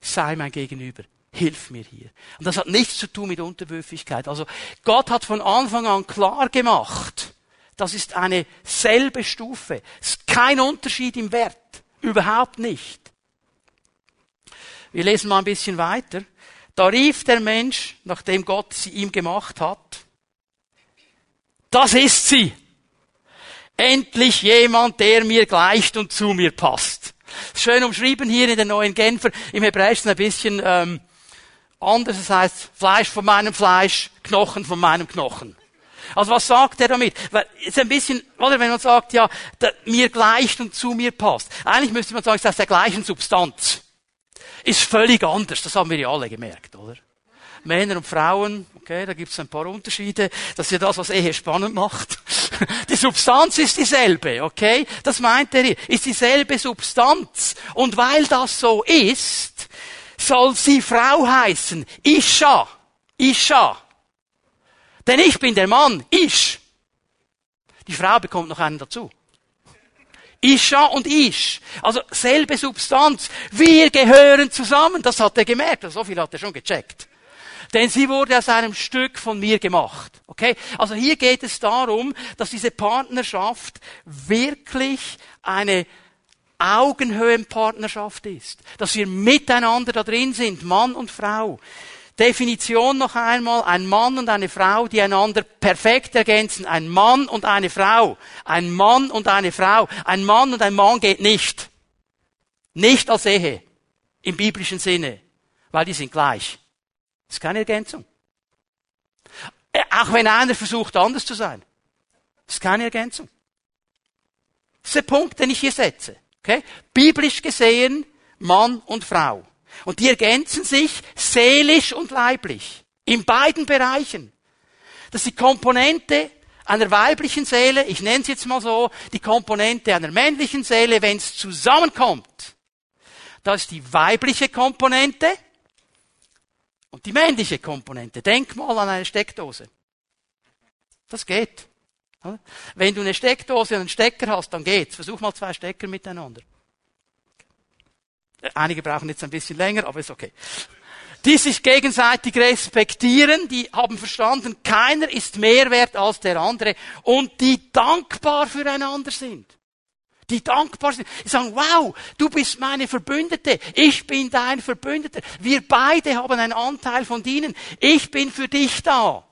Sei mein Gegenüber. Hilf mir hier. Und das hat nichts zu tun mit Unterwürfigkeit. Also Gott hat von Anfang an klar gemacht, das ist eine selbe Stufe. Es ist kein Unterschied im Wert. Überhaupt nicht. Wir lesen mal ein bisschen weiter. Da rief der Mensch, nachdem Gott sie ihm gemacht hat, das ist sie. Endlich jemand, der mir gleicht und zu mir passt. Schön umschrieben hier in der neuen Genfer, im Hebräischen ein bisschen ähm, anders. Das heißt Fleisch von meinem Fleisch, Knochen von meinem Knochen. Also was sagt er damit? Weil ist ein bisschen, oder wenn man sagt, ja, der, mir gleicht und zu mir passt. Eigentlich müsste man sagen, es ist aus der gleichen Substanz. Ist völlig anders. Das haben wir ja alle gemerkt, oder? Männer und Frauen, okay, da gibt es ein paar Unterschiede. Das ist ja das, was Ehe spannend macht. *laughs* Die Substanz ist dieselbe, okay? Das meint er hier. Ist dieselbe Substanz. Und weil das so ist, soll sie Frau heißen. Isha. Isha. Denn ich bin der Mann. Ich. Die Frau bekommt noch einen dazu. Isha und Ish. Also selbe Substanz. Wir gehören zusammen. Das hat er gemerkt. So viel hat er schon gecheckt. Denn sie wurde aus einem Stück von mir gemacht. Okay? Also hier geht es darum, dass diese Partnerschaft wirklich eine Augenhöhenpartnerschaft ist. Dass wir miteinander da drin sind, Mann und Frau. Definition noch einmal, ein Mann und eine Frau, die einander perfekt ergänzen. Ein Mann und eine Frau. Ein Mann und eine Frau. Ein Mann und ein Mann geht nicht. Nicht als Ehe. Im biblischen Sinne. Weil die sind gleich. Das ist keine Ergänzung. Äh, auch wenn einer versucht, anders zu sein. Das ist keine Ergänzung. Das ist der Punkt, den ich hier setze. Okay? Biblisch gesehen, Mann und Frau. Und die ergänzen sich seelisch und leiblich. In beiden Bereichen. Das ist die Komponente einer weiblichen Seele, ich nenne es jetzt mal so, die Komponente einer männlichen Seele, wenn es zusammenkommt. Das ist die weibliche Komponente und die männliche Komponente. Denk mal an eine Steckdose. Das geht. Wenn du eine Steckdose und einen Stecker hast, dann geht's. Versuch mal zwei Stecker miteinander. Einige brauchen jetzt ein bisschen länger, aber ist okay. Die sich gegenseitig respektieren, die haben verstanden, keiner ist mehr wert als der andere und die dankbar füreinander sind die dankbar sind. Die sagen, wow, du bist meine Verbündete, ich bin dein Verbündeter. Wir beide haben einen Anteil von dienen. Ich bin für dich da.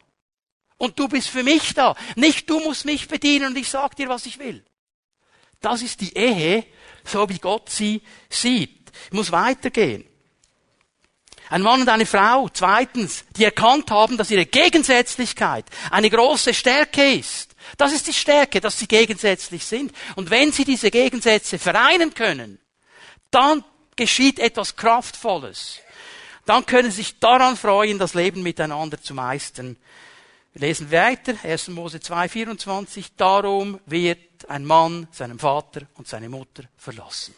Und du bist für mich da. Nicht du musst mich bedienen und ich sag dir, was ich will. Das ist die Ehe, so wie Gott sie sieht. Ich muss weitergehen. Ein Mann und eine Frau, zweitens, die erkannt haben, dass ihre Gegensätzlichkeit eine große Stärke ist. Das ist die Stärke, dass sie gegensätzlich sind. Und wenn sie diese Gegensätze vereinen können, dann geschieht etwas Kraftvolles. Dann können sie sich daran freuen, das Leben miteinander zu meistern. Wir lesen weiter, 1. Mose 2, 24. Darum wird ein Mann seinen Vater und seine Mutter verlassen.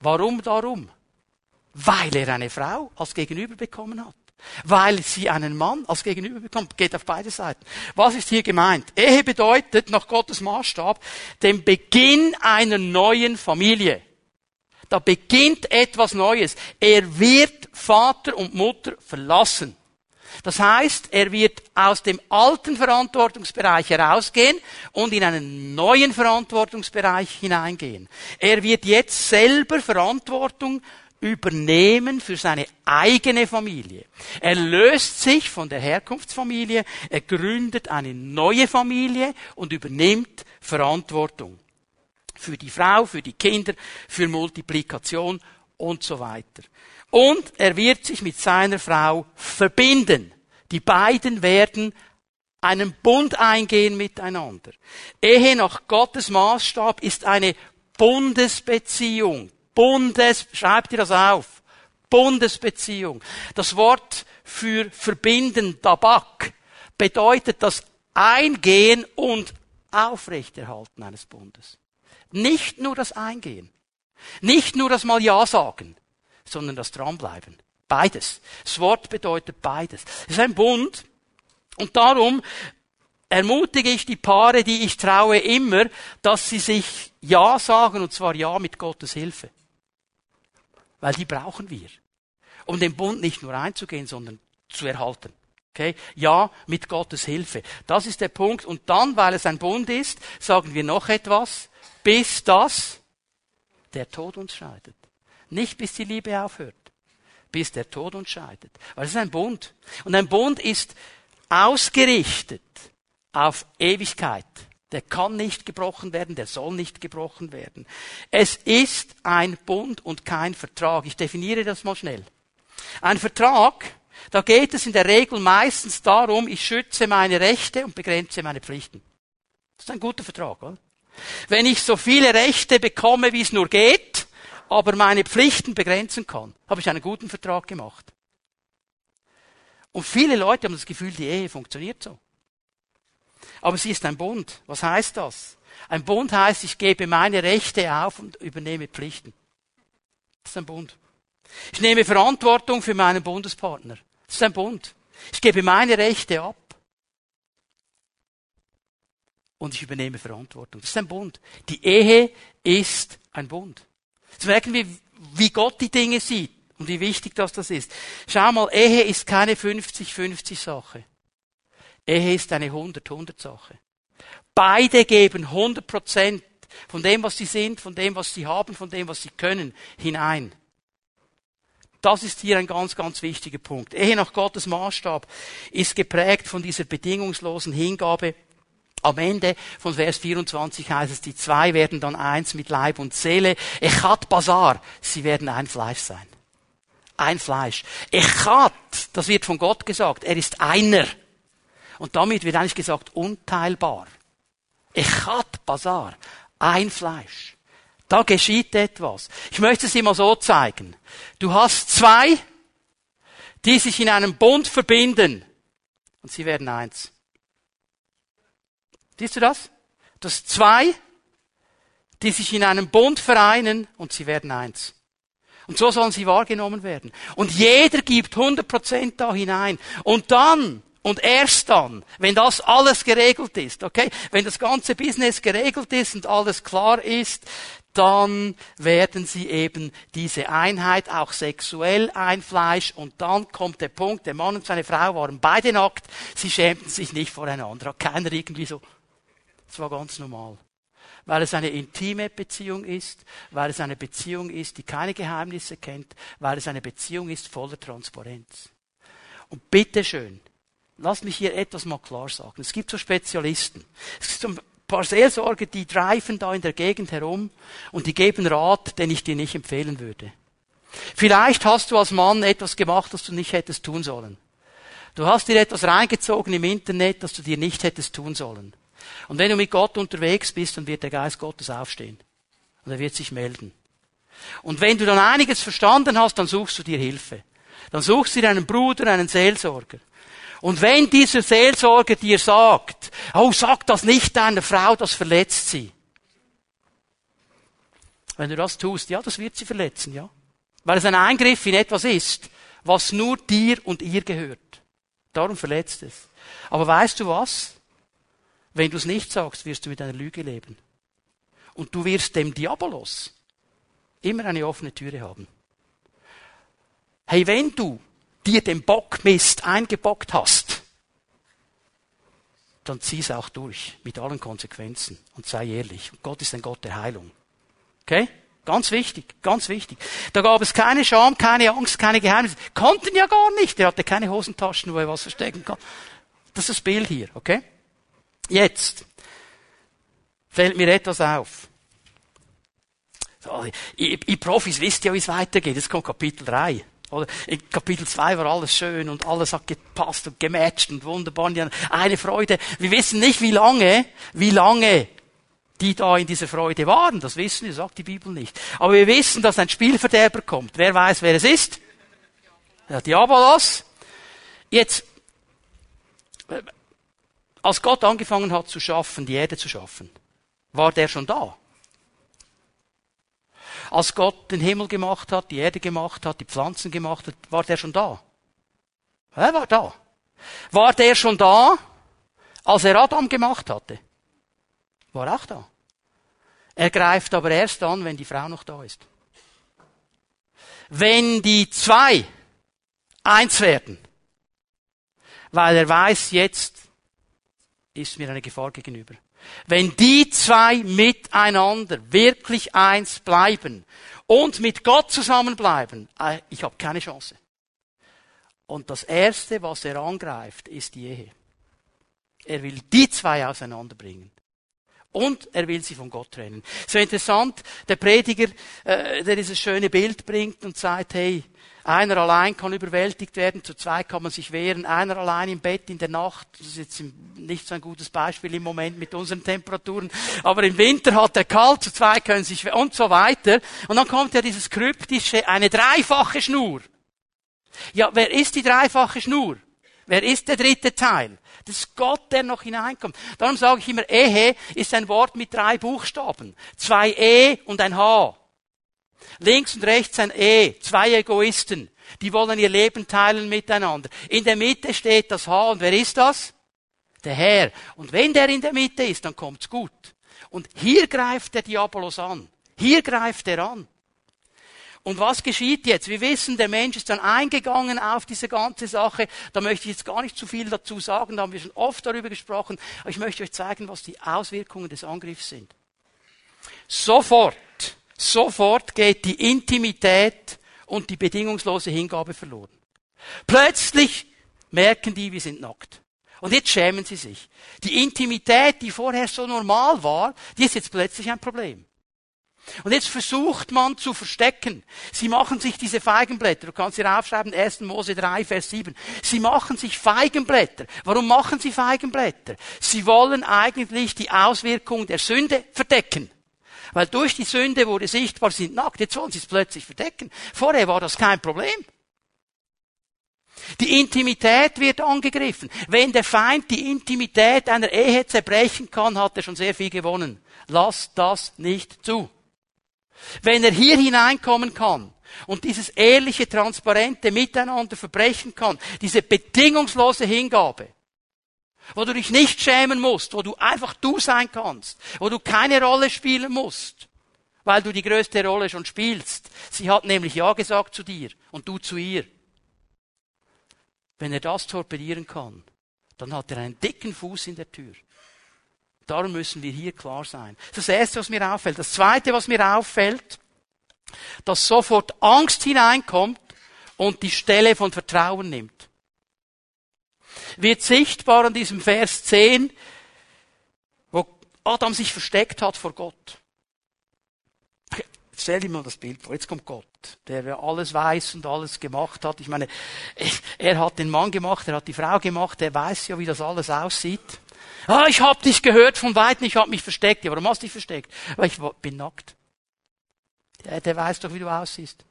Warum darum? Weil er eine Frau als Gegenüber bekommen hat. Weil sie einen Mann als Gegenüber bekommt, geht auf beide Seiten. Was ist hier gemeint? Ehe bedeutet nach Gottes Maßstab den Beginn einer neuen Familie. Da beginnt etwas Neues. Er wird Vater und Mutter verlassen. Das heißt, er wird aus dem alten Verantwortungsbereich herausgehen und in einen neuen Verantwortungsbereich hineingehen. Er wird jetzt selber Verantwortung übernehmen für seine eigene Familie. Er löst sich von der Herkunftsfamilie, er gründet eine neue Familie und übernimmt Verantwortung. Für die Frau, für die Kinder, für Multiplikation und so weiter. Und er wird sich mit seiner Frau verbinden. Die beiden werden einen Bund eingehen miteinander. Ehe nach Gottes Maßstab ist eine Bundesbeziehung. Bundes, schreibt ihr das auf. Bundesbeziehung. Das Wort für verbinden, Tabak, bedeutet das Eingehen und Aufrechterhalten eines Bundes. Nicht nur das Eingehen. Nicht nur das mal Ja sagen, sondern das Dranbleiben. Beides. Das Wort bedeutet beides. Es ist ein Bund und darum ermutige ich die Paare, die ich traue, immer, dass sie sich Ja sagen, und zwar Ja mit Gottes Hilfe. Weil die brauchen wir. Um den Bund nicht nur einzugehen, sondern zu erhalten. Okay? Ja, mit Gottes Hilfe. Das ist der Punkt. Und dann, weil es ein Bund ist, sagen wir noch etwas, bis das der Tod uns scheidet. Nicht bis die Liebe aufhört. Bis der Tod uns scheidet. Weil es ist ein Bund. Und ein Bund ist ausgerichtet auf Ewigkeit. Der kann nicht gebrochen werden, der soll nicht gebrochen werden. Es ist ein Bund und kein Vertrag. Ich definiere das mal schnell. Ein Vertrag, da geht es in der Regel meistens darum, ich schütze meine Rechte und begrenze meine Pflichten. Das ist ein guter Vertrag, oder? Wenn ich so viele Rechte bekomme, wie es nur geht, aber meine Pflichten begrenzen kann, habe ich einen guten Vertrag gemacht. Und viele Leute haben das Gefühl, die Ehe funktioniert so. Aber sie ist ein Bund. Was heißt das? Ein Bund heißt, ich gebe meine Rechte auf und übernehme Pflichten. Das ist ein Bund. Ich nehme Verantwortung für meinen Bundespartner. Das ist ein Bund. Ich gebe meine Rechte ab. Und ich übernehme Verantwortung. Das ist ein Bund. Die Ehe ist ein Bund. Jetzt merken wir, wie Gott die Dinge sieht und wie wichtig das das ist. Schau mal, Ehe ist keine 50-50 Sache. Ehe ist eine 100-100-Sache. Beide geben 100 Prozent von dem, was sie sind, von dem, was sie haben, von dem, was sie können, hinein. Das ist hier ein ganz, ganz wichtiger Punkt. Ehe nach Gottes Maßstab ist geprägt von dieser bedingungslosen Hingabe. Am Ende von Vers 24 heißt es, die zwei werden dann eins mit Leib und Seele. Echat Bazar, sie werden ein Fleisch sein. Ein Fleisch. Echat, das wird von Gott gesagt, er ist einer. Und damit wird eigentlich gesagt, unteilbar. Echat Bazar, ein Fleisch. Da geschieht etwas. Ich möchte es immer so zeigen. Du hast zwei, die sich in einem Bund verbinden. Und sie werden eins. Siehst du das? Du hast zwei, die sich in einem Bund vereinen und sie werden eins. Und so sollen sie wahrgenommen werden. Und jeder gibt 100% da hinein. Und dann und erst dann, wenn das alles geregelt ist, okay, wenn das ganze Business geregelt ist und alles klar ist, dann werden sie eben diese Einheit auch sexuell ein Fleisch und dann kommt der Punkt, der Mann und seine Frau waren beide nackt, sie schämten sich nicht voreinander, keiner irgendwie so, das war ganz normal. Weil es eine intime Beziehung ist, weil es eine Beziehung ist, die keine Geheimnisse kennt, weil es eine Beziehung ist voller Transparenz. Und bitteschön, lass mich hier etwas mal klar sagen. Es gibt so Spezialisten. Es gibt so ein paar Seelsorger, die dreifen da in der Gegend herum und die geben Rat, den ich dir nicht empfehlen würde. Vielleicht hast du als Mann etwas gemacht, das du nicht hättest tun sollen. Du hast dir etwas reingezogen im Internet, das du dir nicht hättest tun sollen. Und wenn du mit Gott unterwegs bist, dann wird der Geist Gottes aufstehen. Und er wird sich melden. Und wenn du dann einiges verstanden hast, dann suchst du dir Hilfe. Dann suchst du dir einen Bruder, einen Seelsorger. Und wenn dieser Seelsorger dir sagt, oh, sag das nicht deiner Frau, das verletzt sie. Wenn du das tust, ja, das wird sie verletzen, ja. Weil es ein Eingriff in etwas ist, was nur dir und ihr gehört. Darum verletzt es. Aber weißt du was? Wenn du es nicht sagst, wirst du mit einer Lüge leben. Und du wirst dem Diabolos immer eine offene Türe haben. Hey, wenn du dir den Bockmist eingebockt hast, dann zieh es auch durch mit allen Konsequenzen und sei ehrlich. Gott ist ein Gott der Heilung. Okay? Ganz wichtig, ganz wichtig. Da gab es keine Scham, keine Angst, keine Geheimnisse. Konnten ja gar nicht. Er hatte keine Hosentaschen, wo er was verstecken kann. Das ist das Bild hier, okay? Jetzt fällt mir etwas auf. So, ihr, Profis wisst ja, wie es weitergeht. Jetzt kommt Kapitel 3. Oder in Kapitel 2 war alles schön und alles hat gepasst und gematcht und wunderbar. Eine Freude. Wir wissen nicht, wie lange, wie lange die da in dieser Freude waren. Das wissen wir, sagt die Bibel nicht. Aber wir wissen, dass ein Spielverderber kommt. Wer weiß, wer es ist? Der Diabolos. Jetzt, als Gott angefangen hat zu schaffen, die Erde zu schaffen, war der schon da? Als Gott den Himmel gemacht hat, die Erde gemacht hat, die Pflanzen gemacht hat, war der schon da? Er war da. War der schon da, als er Adam gemacht hatte, war auch da. Er greift aber erst an, wenn die Frau noch da ist. Wenn die zwei eins werden, weil er weiß, jetzt ist mir eine Gefahr gegenüber. Wenn die zwei miteinander wirklich eins bleiben und mit Gott zusammenbleiben, äh, ich habe keine Chance. Und das Erste, was er angreift, ist die Ehe. Er will die zwei auseinanderbringen. Und er will sie von Gott trennen. So interessant, der Prediger, äh, der dieses schöne Bild bringt und sagt, hey, einer allein kann überwältigt werden, zu zwei kann man sich wehren, einer allein im Bett in der Nacht, das ist jetzt nicht so ein gutes Beispiel im Moment mit unseren Temperaturen, aber im Winter hat er kalt, zu zwei können sich wehren und so weiter. Und dann kommt ja dieses kryptische, eine dreifache Schnur. Ja, wer ist die dreifache Schnur? Wer ist der dritte Teil? Das ist Gott, der noch hineinkommt. Darum sage ich immer, Ehe ist ein Wort mit drei Buchstaben. Zwei E und ein H. Links und rechts ein E, zwei Egoisten. Die wollen ihr Leben teilen miteinander. In der Mitte steht das H und wer ist das? Der Herr. Und wenn der in der Mitte ist, dann kommt's gut. Und hier greift der Diabolos an. Hier greift er an. Und was geschieht jetzt? Wir wissen, der Mensch ist dann eingegangen auf diese ganze Sache. Da möchte ich jetzt gar nicht zu viel dazu sagen, da haben wir schon oft darüber gesprochen. Aber ich möchte euch zeigen, was die Auswirkungen des Angriffs sind. Sofort Sofort geht die Intimität und die bedingungslose Hingabe verloren. Plötzlich merken die, wir sind nackt. Und jetzt schämen sie sich. Die Intimität, die vorher so normal war, die ist jetzt plötzlich ein Problem. Und jetzt versucht man zu verstecken. Sie machen sich diese Feigenblätter. Du kannst hier aufschreiben, 1. Mose 3, Vers 7. Sie machen sich Feigenblätter. Warum machen sie Feigenblätter? Sie wollen eigentlich die Auswirkung der Sünde verdecken. Weil durch die Sünde wurde sichtbar, sie sind nackt. Jetzt wollen sie es plötzlich verdecken. Vorher war das kein Problem. Die Intimität wird angegriffen. Wenn der Feind die Intimität einer Ehe zerbrechen kann, hat er schon sehr viel gewonnen. Lass das nicht zu. Wenn er hier hineinkommen kann und dieses ehrliche, transparente Miteinander verbrechen kann, diese bedingungslose Hingabe, wo du dich nicht schämen musst, wo du einfach du sein kannst, wo du keine Rolle spielen musst, weil du die größte Rolle schon spielst. Sie hat nämlich Ja gesagt zu dir und du zu ihr. Wenn er das torpedieren kann, dann hat er einen dicken Fuß in der Tür. Darum müssen wir hier klar sein. Das erste, was mir auffällt. Das zweite, was mir auffällt, dass sofort Angst hineinkommt und die Stelle von Vertrauen nimmt wird sichtbar an diesem Vers 10, wo Adam sich versteckt hat vor Gott. Stell dir mal das Bild vor. Jetzt kommt Gott, der alles weiß und alles gemacht hat. Ich meine, er hat den Mann gemacht, er hat die Frau gemacht, er weiß ja, wie das alles aussieht. Ah, ich hab dich gehört von Weitem, ich hab mich versteckt. Ja, warum hast du dich versteckt? Weil ich bin nackt. Der, der weiß doch, wie du aussiehst.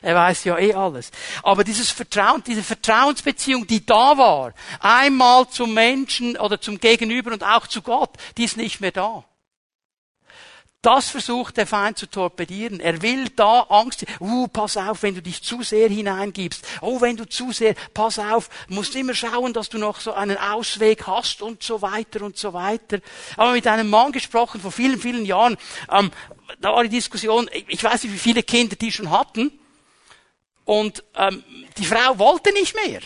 Er weiß ja eh alles. Aber dieses Vertrauen, diese Vertrauensbeziehung, die da war, einmal zum Menschen oder zum Gegenüber und auch zu Gott, die ist nicht mehr da. Das versucht der Feind zu torpedieren. Er will da Angst. Uh, pass auf, wenn du dich zu sehr hineingibst. Oh, wenn du zu sehr, pass auf, musst immer schauen, dass du noch so einen Ausweg hast und so weiter und so weiter. Aber mit einem Mann gesprochen vor vielen, vielen Jahren, ähm, da war die Diskussion, ich weiß nicht, wie viele Kinder die schon hatten. Und ähm, die Frau wollte nicht mehr.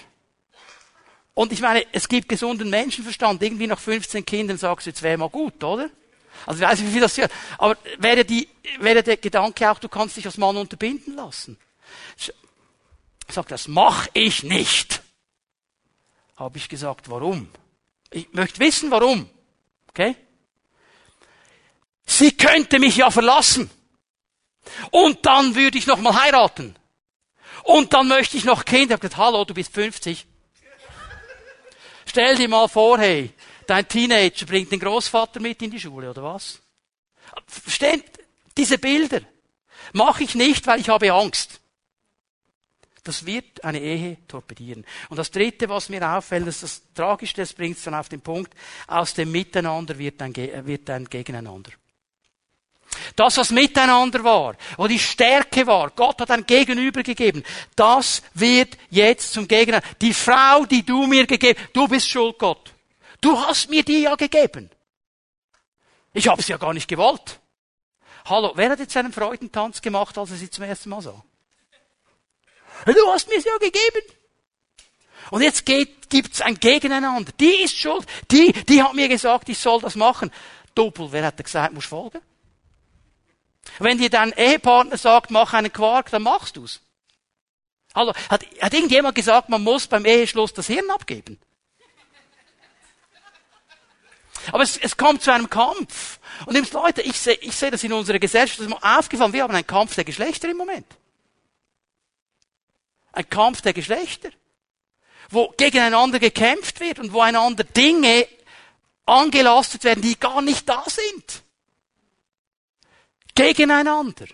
Und ich meine, es gibt gesunden Menschenverstand. Irgendwie nach 15 Kindern sagst du, jetzt wäre mal gut, oder? Also ich weiß nicht, wie viel das hier. Aber wäre, die, wäre der Gedanke auch, du kannst dich als Mann unterbinden lassen. Sagt, das mach ich nicht. Habe ich gesagt, warum? Ich möchte wissen, warum. Okay? Sie könnte mich ja verlassen. Und dann würde ich noch mal heiraten. Und dann möchte ich noch Kinder. Ich habe gesagt, hallo, du bist 50. Stell dir mal vor, hey, dein Teenager bringt den Großvater mit in die Schule, oder was? Verstehen? Diese Bilder mache ich nicht, weil ich habe Angst. Das wird eine Ehe torpedieren. Und das Dritte, was mir auffällt, ist das Tragischste, das bringt es dann auf den Punkt, aus dem Miteinander wird ein, wird ein Gegeneinander. Das, was miteinander war, wo die Stärke war, Gott hat ein Gegenüber gegeben, das wird jetzt zum Gegenüber. Die Frau, die du mir gegeben, du bist schuld, Gott. Du hast mir die ja gegeben. Ich habe sie ja gar nicht gewollt. Hallo, wer hat jetzt einen Freudentanz gemacht, als er sie zum ersten Mal sah? Du hast mir sie ja gegeben. Und jetzt geht, gibt's ein Gegeneinander. Die ist schuld. Die, die hat mir gesagt, ich soll das machen. Doppel, wer hat gesagt, muss folgen? Wenn dir dein Ehepartner sagt, mach einen Quark, dann machst du's. Hallo, hat, hat irgendjemand gesagt, man muss beim Eheschluss das Hirn abgeben? Aber es, es kommt zu einem Kampf. Und nimmst Leute, ich sehe ich seh das in unserer Gesellschaft, das ist mir aufgefallen, wir haben einen Kampf der Geschlechter im Moment. Ein Kampf der Geschlechter. Wo gegeneinander gekämpft wird und wo einander Dinge angelastet werden, die gar nicht da sind. Gegeneinander.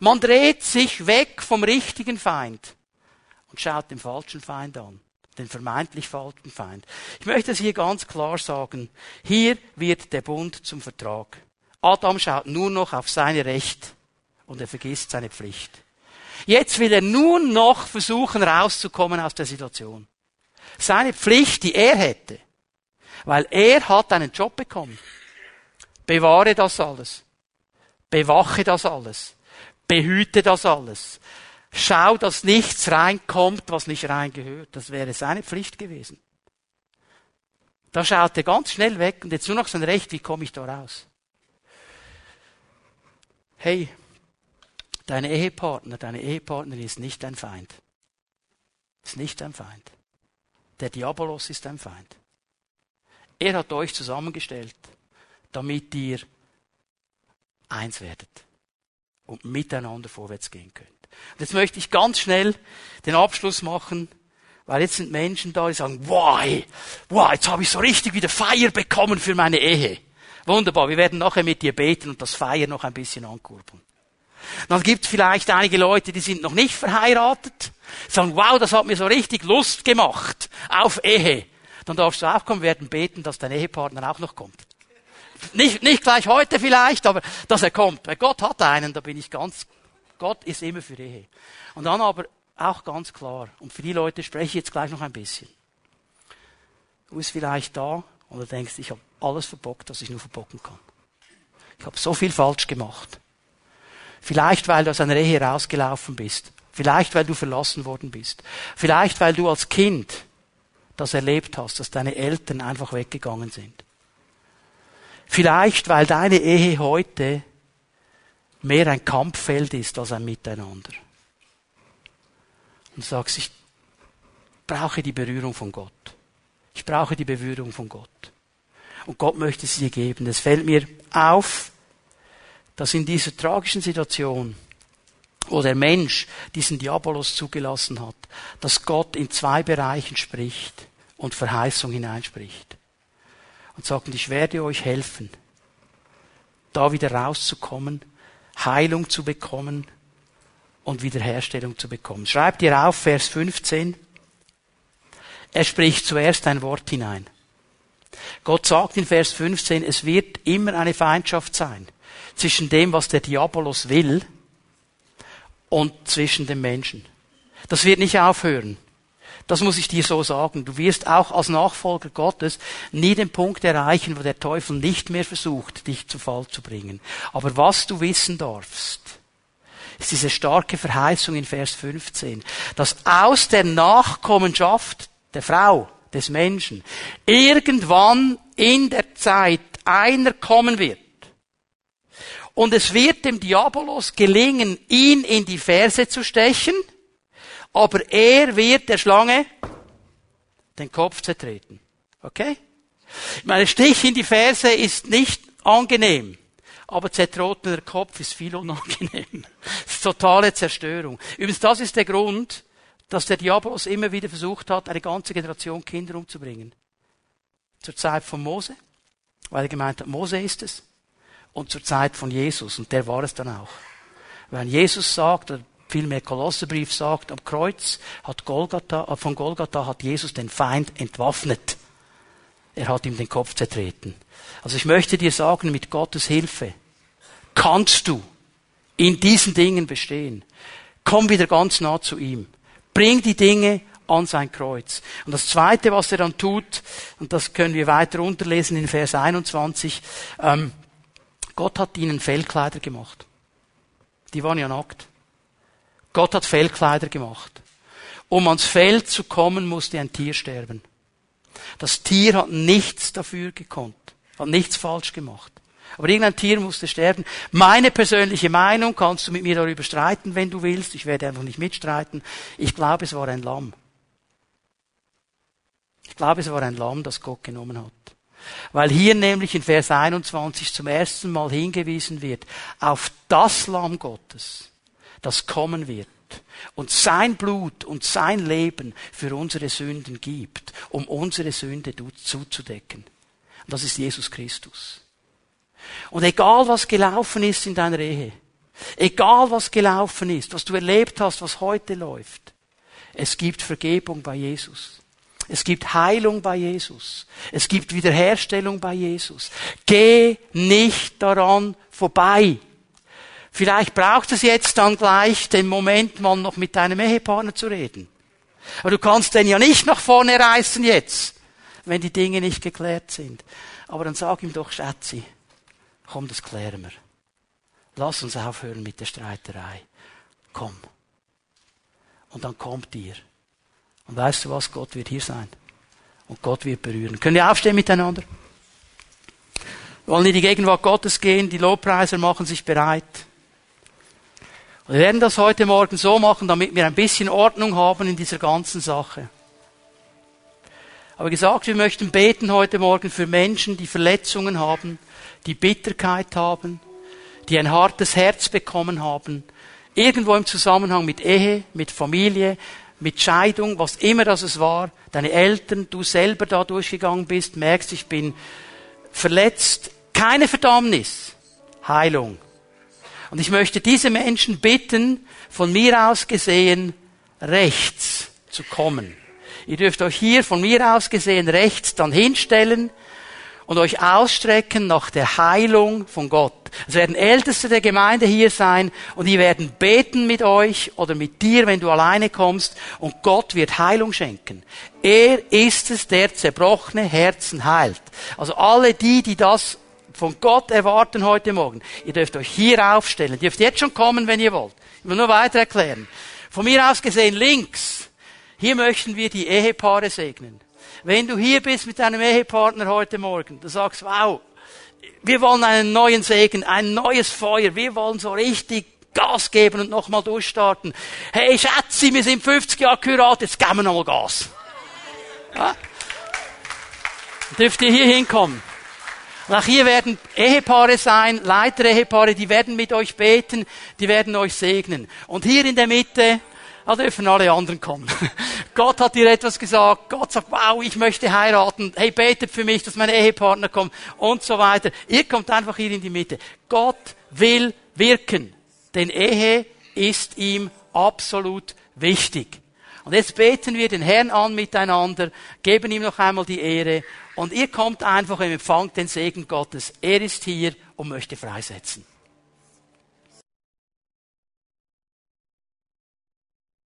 Man dreht sich weg vom richtigen Feind und schaut den falschen Feind an den vermeintlich falschen Feind. Ich möchte es hier ganz klar sagen. Hier wird der Bund zum Vertrag. Adam schaut nur noch auf seine Recht und er vergisst seine Pflicht. Jetzt will er nur noch versuchen rauszukommen aus der Situation. Seine Pflicht, die er hätte, weil er hat einen Job bekommen. Bewahre das alles. Bewache das alles. Behüte das alles. Schau, dass nichts reinkommt, was nicht reingehört. Das wäre seine Pflicht gewesen. Da schaut er ganz schnell weg und jetzt nur noch sein Recht, wie komme ich da raus? Hey, dein Ehepartner, deine Ehepartnerin ist nicht dein Feind. Ist nicht dein Feind. Der Diabolos ist dein Feind. Er hat euch zusammengestellt, damit ihr eins werdet und miteinander vorwärts gehen könnt. Und jetzt möchte ich ganz schnell den Abschluss machen, weil jetzt sind Menschen da, die sagen, wow, wow, jetzt habe ich so richtig wieder Feier bekommen für meine Ehe. Wunderbar, wir werden nachher mit dir beten und das Feier noch ein bisschen ankurbeln. Dann gibt es vielleicht einige Leute, die sind noch nicht verheiratet, sagen, wow, das hat mir so richtig Lust gemacht auf Ehe. Dann darfst du auch kommen, werden beten, dass dein Ehepartner auch noch kommt. Nicht, nicht gleich heute vielleicht, aber dass er kommt. Weil Gott hat einen, da bin ich ganz Gott ist immer für Ehe. Und dann aber auch ganz klar, und für die Leute spreche ich jetzt gleich noch ein bisschen. Du bist vielleicht da und du denkst, ich habe alles verbockt, was ich nur verbocken kann. Ich habe so viel falsch gemacht. Vielleicht, weil du aus einer Ehe rausgelaufen bist. Vielleicht, weil du verlassen worden bist. Vielleicht, weil du als Kind das erlebt hast, dass deine Eltern einfach weggegangen sind. Vielleicht, weil deine Ehe heute mehr ein Kampffeld ist als ein Miteinander. Und sagst, ich brauche die Berührung von Gott. Ich brauche die Berührung von Gott. Und Gott möchte sie dir geben. Es fällt mir auf, dass in dieser tragischen Situation, wo der Mensch diesen Diabolos zugelassen hat, dass Gott in zwei Bereichen spricht und Verheißung hineinspricht. Und sagt, ich werde euch helfen, da wieder rauszukommen Heilung zu bekommen und Wiederherstellung zu bekommen. Schreibt ihr auf, Vers 15. Er spricht zuerst ein Wort hinein. Gott sagt in Vers 15, es wird immer eine Feindschaft sein zwischen dem, was der Diabolos will und zwischen den Menschen. Das wird nicht aufhören. Das muss ich dir so sagen. Du wirst auch als Nachfolger Gottes nie den Punkt erreichen, wo der Teufel nicht mehr versucht, dich zu Fall zu bringen. Aber was du wissen darfst, ist diese starke Verheißung in Vers 15, dass aus der Nachkommenschaft der Frau, des Menschen, irgendwann in der Zeit einer kommen wird. Und es wird dem Diabolos gelingen, ihn in die Ferse zu stechen, aber er wird der Schlange den Kopf zertreten. Okay? Meine Stich in die Ferse ist nicht angenehm, aber zertrotener Kopf ist viel unangenehm. *laughs* Das ist totale Zerstörung. Übrigens, das ist der Grund, dass der Diabolos immer wieder versucht hat, eine ganze Generation Kinder umzubringen. Zur Zeit von Mose, weil er gemeint hat, Mose ist es. Und zur Zeit von Jesus, und der war es dann auch. Wenn Jesus sagt, vielmehr Kolosserbrief sagt, am Kreuz hat Golgatha, äh, von Golgatha hat Jesus den Feind entwaffnet. Er hat ihm den Kopf zertreten. Also ich möchte dir sagen, mit Gottes Hilfe kannst du in diesen Dingen bestehen. Komm wieder ganz nah zu ihm. Bring die Dinge an sein Kreuz. Und das Zweite, was er dann tut, und das können wir weiter unterlesen in Vers 21, ähm, Gott hat ihnen Fellkleider gemacht. Die waren ja nackt. Gott hat Fellkleider gemacht. Um ans Feld zu kommen, musste ein Tier sterben. Das Tier hat nichts dafür gekonnt, hat nichts falsch gemacht. Aber irgendein Tier musste sterben. Meine persönliche Meinung kannst du mit mir darüber streiten, wenn du willst. Ich werde einfach nicht mitstreiten. Ich glaube, es war ein Lamm. Ich glaube, es war ein Lamm, das Gott genommen hat. Weil hier nämlich in Vers 21 zum ersten Mal hingewiesen wird auf das Lamm Gottes, das kommen wird und sein Blut und sein Leben für unsere Sünden gibt, um unsere Sünde zuzudecken. Und das ist Jesus Christus. Und egal was gelaufen ist in deiner Ehe, egal was gelaufen ist, was du erlebt hast, was heute läuft, es gibt Vergebung bei Jesus. Es gibt Heilung bei Jesus. Es gibt Wiederherstellung bei Jesus. Geh nicht daran vorbei. Vielleicht braucht es jetzt dann gleich den Moment, mal noch mit deinem Ehepartner zu reden. Aber du kannst den ja nicht nach vorne reißen jetzt, wenn die Dinge nicht geklärt sind. Aber dann sag ihm doch, Schatzi, komm, das klären wir. Lass uns aufhören mit der Streiterei. Komm. Und dann kommt ihr. Und weißt du was? Gott wird hier sein. Und Gott wird berühren. Können wir aufstehen miteinander? Wir wollen in die Gegenwart Gottes gehen. Die Lobpreiser machen sich bereit. Wir werden das heute Morgen so machen, damit wir ein bisschen Ordnung haben in dieser ganzen Sache. Aber gesagt, wir möchten beten heute Morgen für Menschen, die Verletzungen haben, die Bitterkeit haben, die ein hartes Herz bekommen haben, irgendwo im Zusammenhang mit Ehe, mit Familie, mit Scheidung, was immer das es war, deine Eltern, du selber da durchgegangen bist, merkst, ich bin verletzt, keine Verdammnis, Heilung. Und ich möchte diese Menschen bitten, von mir aus gesehen, rechts zu kommen. Ihr dürft euch hier von mir aus gesehen rechts dann hinstellen und euch ausstrecken nach der Heilung von Gott. Es werden Älteste der Gemeinde hier sein und die werden beten mit euch oder mit dir, wenn du alleine kommst und Gott wird Heilung schenken. Er ist es, der zerbrochene Herzen heilt. Also alle die, die das von Gott erwarten heute Morgen, ihr dürft euch hier aufstellen. Ihr dürft jetzt schon kommen, wenn ihr wollt. Ich will nur weiter erklären. Von mir aus gesehen links. Hier möchten wir die Ehepaare segnen. Wenn du hier bist mit deinem Ehepartner heute Morgen, du sagst, wow, wir wollen einen neuen Segen, ein neues Feuer, wir wollen so richtig Gas geben und nochmal durchstarten. Hey Schatzi, wir sind 50 Jahre akkurat, jetzt geben wir nochmal Gas. Ja? Dürft ihr hier hinkommen? Und auch hier werden Ehepaare sein, Leiter-Ehepaare, die werden mit euch beten, die werden euch segnen. Und hier in der Mitte, da dürfen alle anderen kommen. *laughs* Gott hat dir etwas gesagt. Gott sagt, wow, ich möchte heiraten. Hey, betet für mich, dass mein Ehepartner kommt und so weiter. Ihr kommt einfach hier in die Mitte. Gott will wirken. Denn Ehe ist ihm absolut wichtig. Und jetzt beten wir den Herrn an miteinander, geben ihm noch einmal die Ehre und ihr kommt einfach und empfangt den Segen Gottes. Er ist hier und möchte freisetzen.